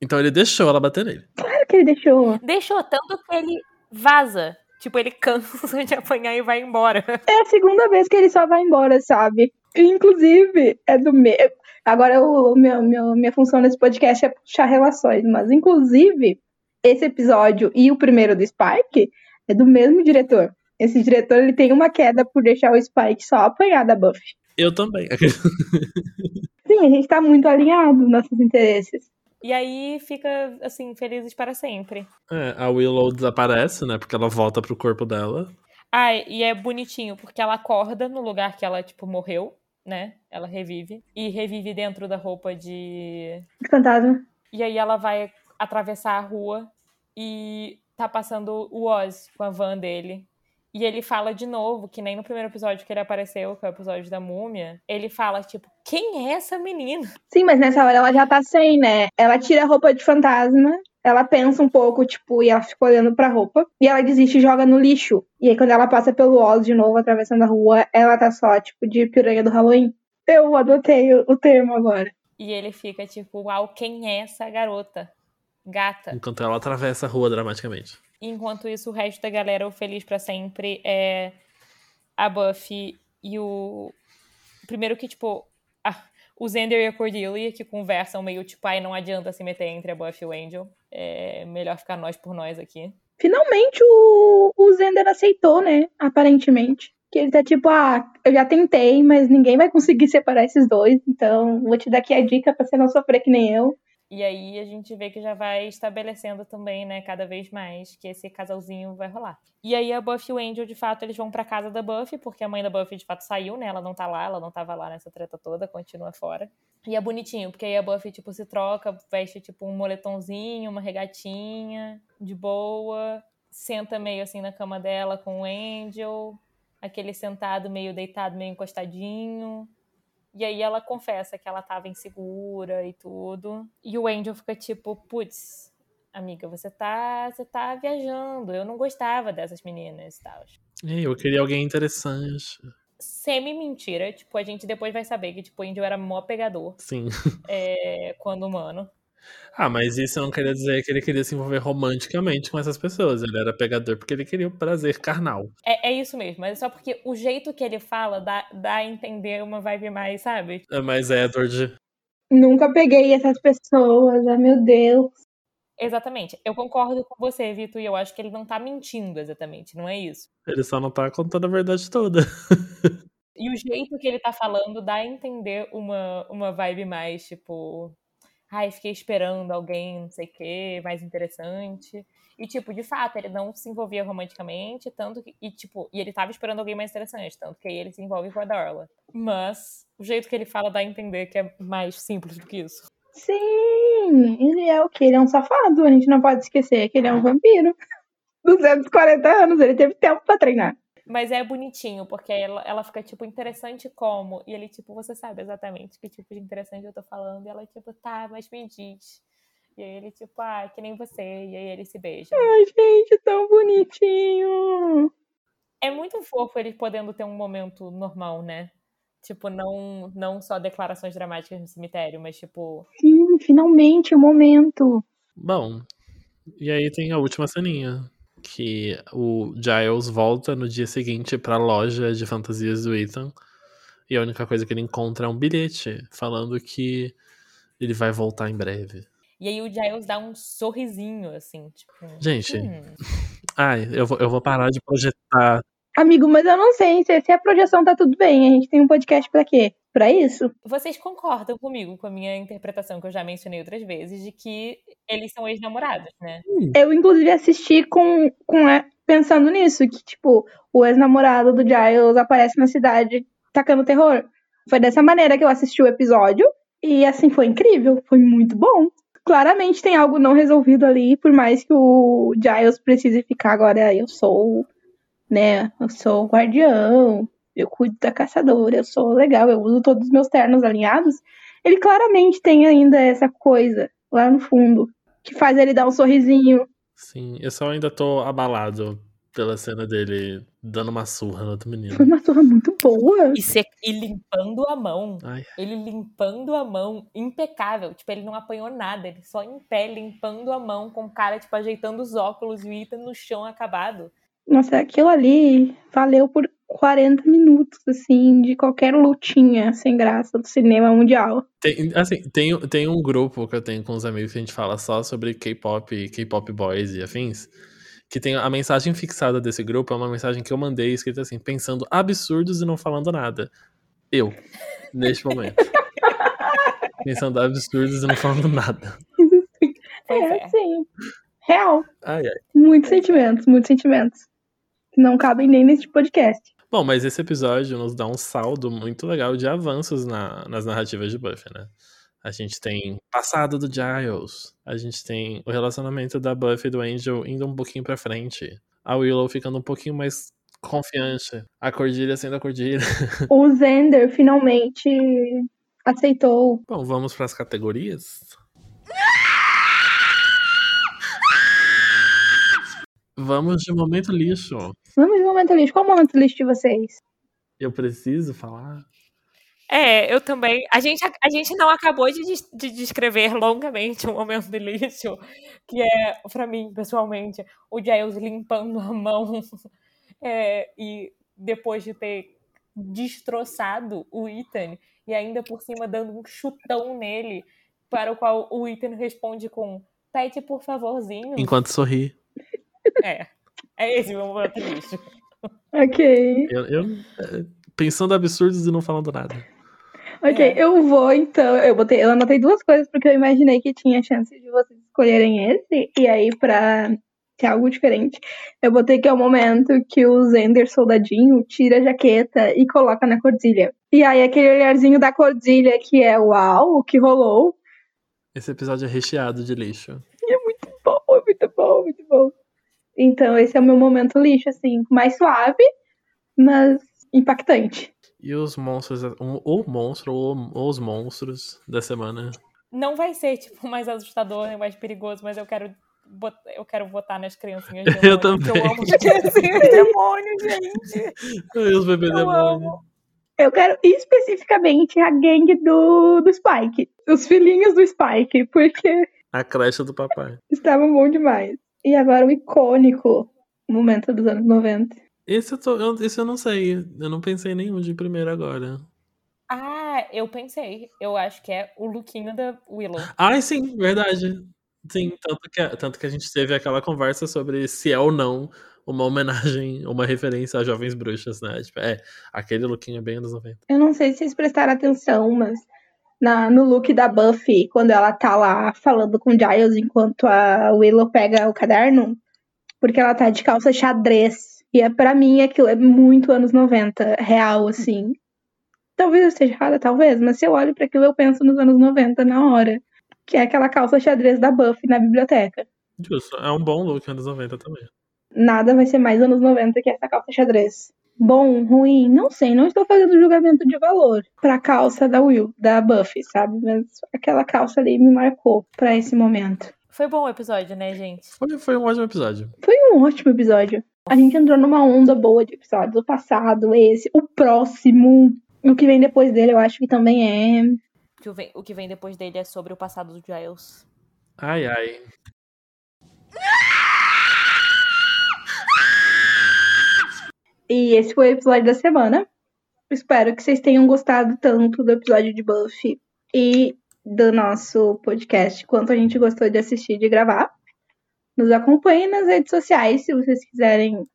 Então ele deixou ela bater nele. Claro que ele deixou. Deixou tanto que ele vaza. Tipo, ele [LAUGHS] cansa de apanhar e vai embora. É a segunda vez que ele só vai embora, sabe? Inclusive, é do meu. Agora, o meu, meu, minha função nesse podcast é puxar relações, mas inclusive, esse episódio e o primeiro do Spike é do mesmo diretor. Esse diretor ele tem uma queda por deixar o Spike só apanhar da Buffy. Eu também. [LAUGHS] Sim, a gente tá muito alinhado nos nossos interesses. E aí fica, assim, felizes para sempre. É, a Willow desaparece, né? Porque ela volta pro corpo dela. Ah, e é bonitinho, porque ela acorda no lugar que ela, tipo, morreu, né? Ela revive. E revive dentro da roupa de. Fantasma. E aí ela vai atravessar a rua e tá passando o Oz com a van dele. E ele fala de novo, que nem no primeiro episódio que ele apareceu, que é o episódio da múmia, ele fala, tipo, quem é essa menina? Sim, mas nessa hora ela já tá sem, né? Ela tira a roupa de fantasma, ela pensa um pouco, tipo, e ela fica olhando pra roupa, e ela desiste e joga no lixo. E aí, quando ela passa pelo Oz de novo, atravessando a rua, ela tá só, tipo, de piranha do Halloween. Eu adotei o, o termo agora. E ele fica, tipo, uau, quem é essa garota? Gata. Enquanto ela atravessa a rua dramaticamente. Enquanto isso, o resto da galera, o Feliz pra Sempre, é a Buffy e o. Primeiro que, tipo, a- o Xander e a Cordelia, que conversam meio tipo, ai, não adianta se meter entre a Buffy e o Angel. É melhor ficar nós por nós aqui. Finalmente o, o Zender aceitou, né? Aparentemente. Que ele tá tipo, ah, eu já tentei, mas ninguém vai conseguir separar esses dois, então vou te dar aqui a dica pra você não sofrer que nem eu. E aí a gente vê que já vai estabelecendo também, né, cada vez mais que esse casalzinho vai rolar. E aí a Buffy e o Angel, de fato, eles vão pra casa da Buffy, porque a mãe da Buffy de fato saiu, né? Ela não tá lá, ela não tava lá nessa treta toda, continua fora. E é bonitinho, porque aí a Buffy, tipo, se troca, veste, tipo, um moletomzinho, uma regatinha, de boa, senta meio assim na cama dela com o Angel, aquele sentado meio deitado, meio encostadinho. E aí ela confessa que ela tava insegura e tudo. E o Angel fica tipo, putz, amiga, você tá, você tá viajando. Eu não gostava dessas meninas e tal. Eu queria alguém interessante. Semi-mentira. Tipo, a gente depois vai saber que, tipo, o Angel era mó pegador Sim. é, quando humano. Ah, mas isso não queria dizer que ele queria se envolver romanticamente com essas pessoas. Ele era pegador porque ele queria o prazer carnal. É, é isso mesmo, mas é só porque o jeito que ele fala dá, dá a entender uma vibe mais, sabe? É, Mas Edward. Nunca peguei essas pessoas, ah meu Deus. Exatamente. Eu concordo com você, Vitor, e eu acho que ele não tá mentindo exatamente, não é isso. Ele só não tá contando a verdade toda. [LAUGHS] E o jeito que ele tá falando dá a entender uma, uma vibe mais, tipo. Ai, fiquei esperando alguém, não sei o que, mais interessante. E, tipo, de fato, ele não se envolvia romanticamente, tanto que. E, tipo, e ele tava esperando alguém mais interessante, tanto que aí ele se envolve com a Darla. Mas o jeito que ele fala dá a entender que é mais simples do que isso. Sim, ele é o que? Ele é um safado, a gente não pode esquecer que ele é um vampiro. [LAUGHS] 240 anos, ele teve tempo pra treinar. Mas é bonitinho, porque ela, ela fica, tipo, interessante como? E ele, tipo, você sabe exatamente que tipo de interessante eu tô falando. E ela, tipo, tá, mas me diz. E aí ele, tipo, ah, que nem você. E aí ele se beija. Ai, gente, tão bonitinho. É muito fofo ele podendo ter um momento normal, né? Tipo, não, não só declarações dramáticas no cemitério, mas tipo. Sim, finalmente o momento. Bom, e aí tem a última ceninha. Que o Giles volta no dia seguinte pra loja de fantasias do Ethan. E a única coisa que ele encontra é um bilhete falando que ele vai voltar em breve. E aí o Giles dá um sorrisinho, assim, tipo. Gente, hum. [LAUGHS] ai, eu vou, eu vou parar de projetar. Amigo, mas eu não sei se, se a projeção tá tudo bem. A gente tem um podcast pra quê? Pra isso? Vocês concordam comigo com a minha interpretação, que eu já mencionei outras vezes, de que eles são ex-namorados, né? Eu, inclusive, assisti com, com a- pensando nisso, que, tipo, o ex-namorado do Giles aparece na cidade tacando terror. Foi dessa maneira que eu assisti o episódio. E, assim, foi incrível. Foi muito bom. Claramente tem algo não resolvido ali, por mais que o Giles precise ficar agora. Eu sou, né? Eu sou o guardião. Eu cuido da caçadora. Eu sou legal. Eu uso todos os meus ternos alinhados. Ele claramente tem ainda essa coisa lá no fundo que faz ele dar um sorrisinho. Sim, eu só ainda tô abalado pela cena dele dando uma surra no outro Foi menino. uma surra muito boa. E, se- e limpando a mão. Ai, Ele limpando a mão, impecável. Tipo, ele não apanhou nada, ele só em pé, limpando a mão, com o cara, tipo, ajeitando os óculos e o Ethan no chão acabado. Nossa, aquilo ali valeu por 40 minutos, assim, de qualquer lutinha sem graça do cinema mundial. Tem, assim, tem, tem um grupo que eu tenho com os amigos que a gente fala só sobre K-pop e K-pop boys e afins. Que tem a mensagem fixada desse grupo, é uma mensagem que eu mandei escrita assim, pensando absurdos e não falando nada. Eu, neste momento. [LAUGHS] pensando absurdos e não falando nada. É, é. sim. Real. Ai, ai. Muitos sentimentos, muitos sentimentos. Que não cabem nem neste podcast. Bom, mas esse episódio nos dá um saldo muito legal de avanços na- nas narrativas de Buffy, né? A gente tem passado do Giles, a gente tem o relacionamento da Buffy e do Angel indo um pouquinho pra frente, a Willow ficando um pouquinho mais confiante, a Cordilha sendo a Cordilha. O Zender finalmente aceitou. Bom, vamos pras categorias? Vamos de momento lixo. Vamos de momento lixo. Qual o momento lixo de vocês? Eu preciso falar? É, eu também. A gente, a gente não acabou de, des- de descrever longamente o momento do lixo, que é, pra mim, pessoalmente, o Giles limpando a mão [LAUGHS] é, e depois de ter destroçado o Ethan e ainda por cima dando um chutão nele, para o qual o Ethan responde com pede por favorzinho. Enquanto sorri. É, é esse meu momento lixo. Ok. Eu, eu, pensando absurdos e não falando nada. Ok, É. eu vou então. Eu botei, eu anotei duas coisas porque eu imaginei que tinha chance de vocês escolherem esse. E aí, pra ter algo diferente, eu botei que é o momento que o Zender soldadinho tira a jaqueta e coloca na cordilha. E aí, aquele olharzinho da cordilha que é uau, o que rolou. Esse episódio é recheado de lixo. Bom, é muito bom, muito bom. Então, esse é o meu momento lixo, assim, mais suave, mas impactante. E os monstros, o, o monstro ou os monstros da semana. Não vai ser, tipo, mais assustador, nem mais perigoso, mas eu quero, eu quero votar nas criancinhas demônio. [LAUGHS] Eu também. Eu amo as criancinhas gente. [LAUGHS] E os bebês Eu demônio. Eu quero especificamente a gangue do, do Spike. Os filhinhos do Spike, porque A creche do papai. estavam bom demais. E agora o icônico momento dos anos 90. Esse eu, tô, eu, esse eu não sei. Eu não pensei em nenhum de primeiro agora. Ah, eu pensei. Eu acho que é o lookinho da Willow. Ai, sim, verdade. Sim, tanto que, tanto que a gente teve aquela conversa sobre se é ou não uma homenagem, uma referência a Jovens Bruxas, né? Tipo, é, aquele lookinho é bem anos 90. Eu não sei se vocês prestaram atenção, mas na, no look da Buffy, quando ela tá lá falando com Giles enquanto a Willow pega o caderno, porque ela tá de calça xadrez. E é para mim aquilo é muito anos 90, real, assim. Talvez eu esteja errada, talvez, mas se eu olho para aquilo, eu penso nos anos 90 na hora. Que é aquela calça xadrez da Buffy na biblioteca. Justo, é um bom look anos 90 também. Nada vai ser mais anos 90 que essa calça xadrez. Bom, ruim, não sei, não estou fazendo julgamento de valor pra calça da Will, da Buffy, sabe? Mas aquela calça ali me marcou pra esse momento. Foi bom o episódio, né, gente? Foi, foi um ótimo episódio. Foi um ótimo episódio. A gente entrou numa onda boa de episódios. O passado, esse, o próximo. O que vem depois dele, eu acho que também é. O que vem, o que vem depois dele é sobre o passado do Giles. Ai, ai. E esse foi o episódio da semana. Espero que vocês tenham gostado tanto do episódio de Buffy e do nosso podcast quanto a gente gostou de assistir e de gravar. Nos acompanhem nas redes sociais se vocês quiserem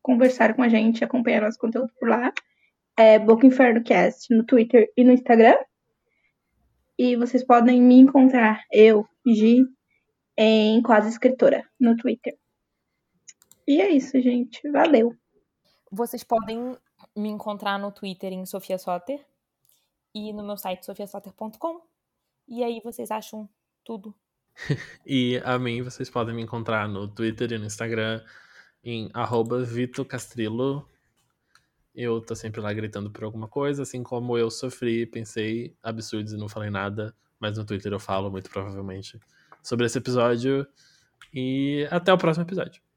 conversar com a gente, acompanhar nosso conteúdo por lá. É Boca Inferno Cast no Twitter e no Instagram. E vocês podem me encontrar, eu, Gi, em Quase Escritora, no Twitter. E é isso, gente. Valeu! Vocês podem me encontrar no Twitter em Sofia Soter e no meu site sofiasoter.com. E aí vocês acham tudo. [LAUGHS] e a mim vocês podem me encontrar no Twitter e no Instagram em arroba Vito Castrillo. Eu tô sempre lá gritando por alguma coisa, assim como eu sofri, pensei absurdos e não falei nada, mas no Twitter eu falo muito provavelmente sobre esse episódio. E até o próximo episódio.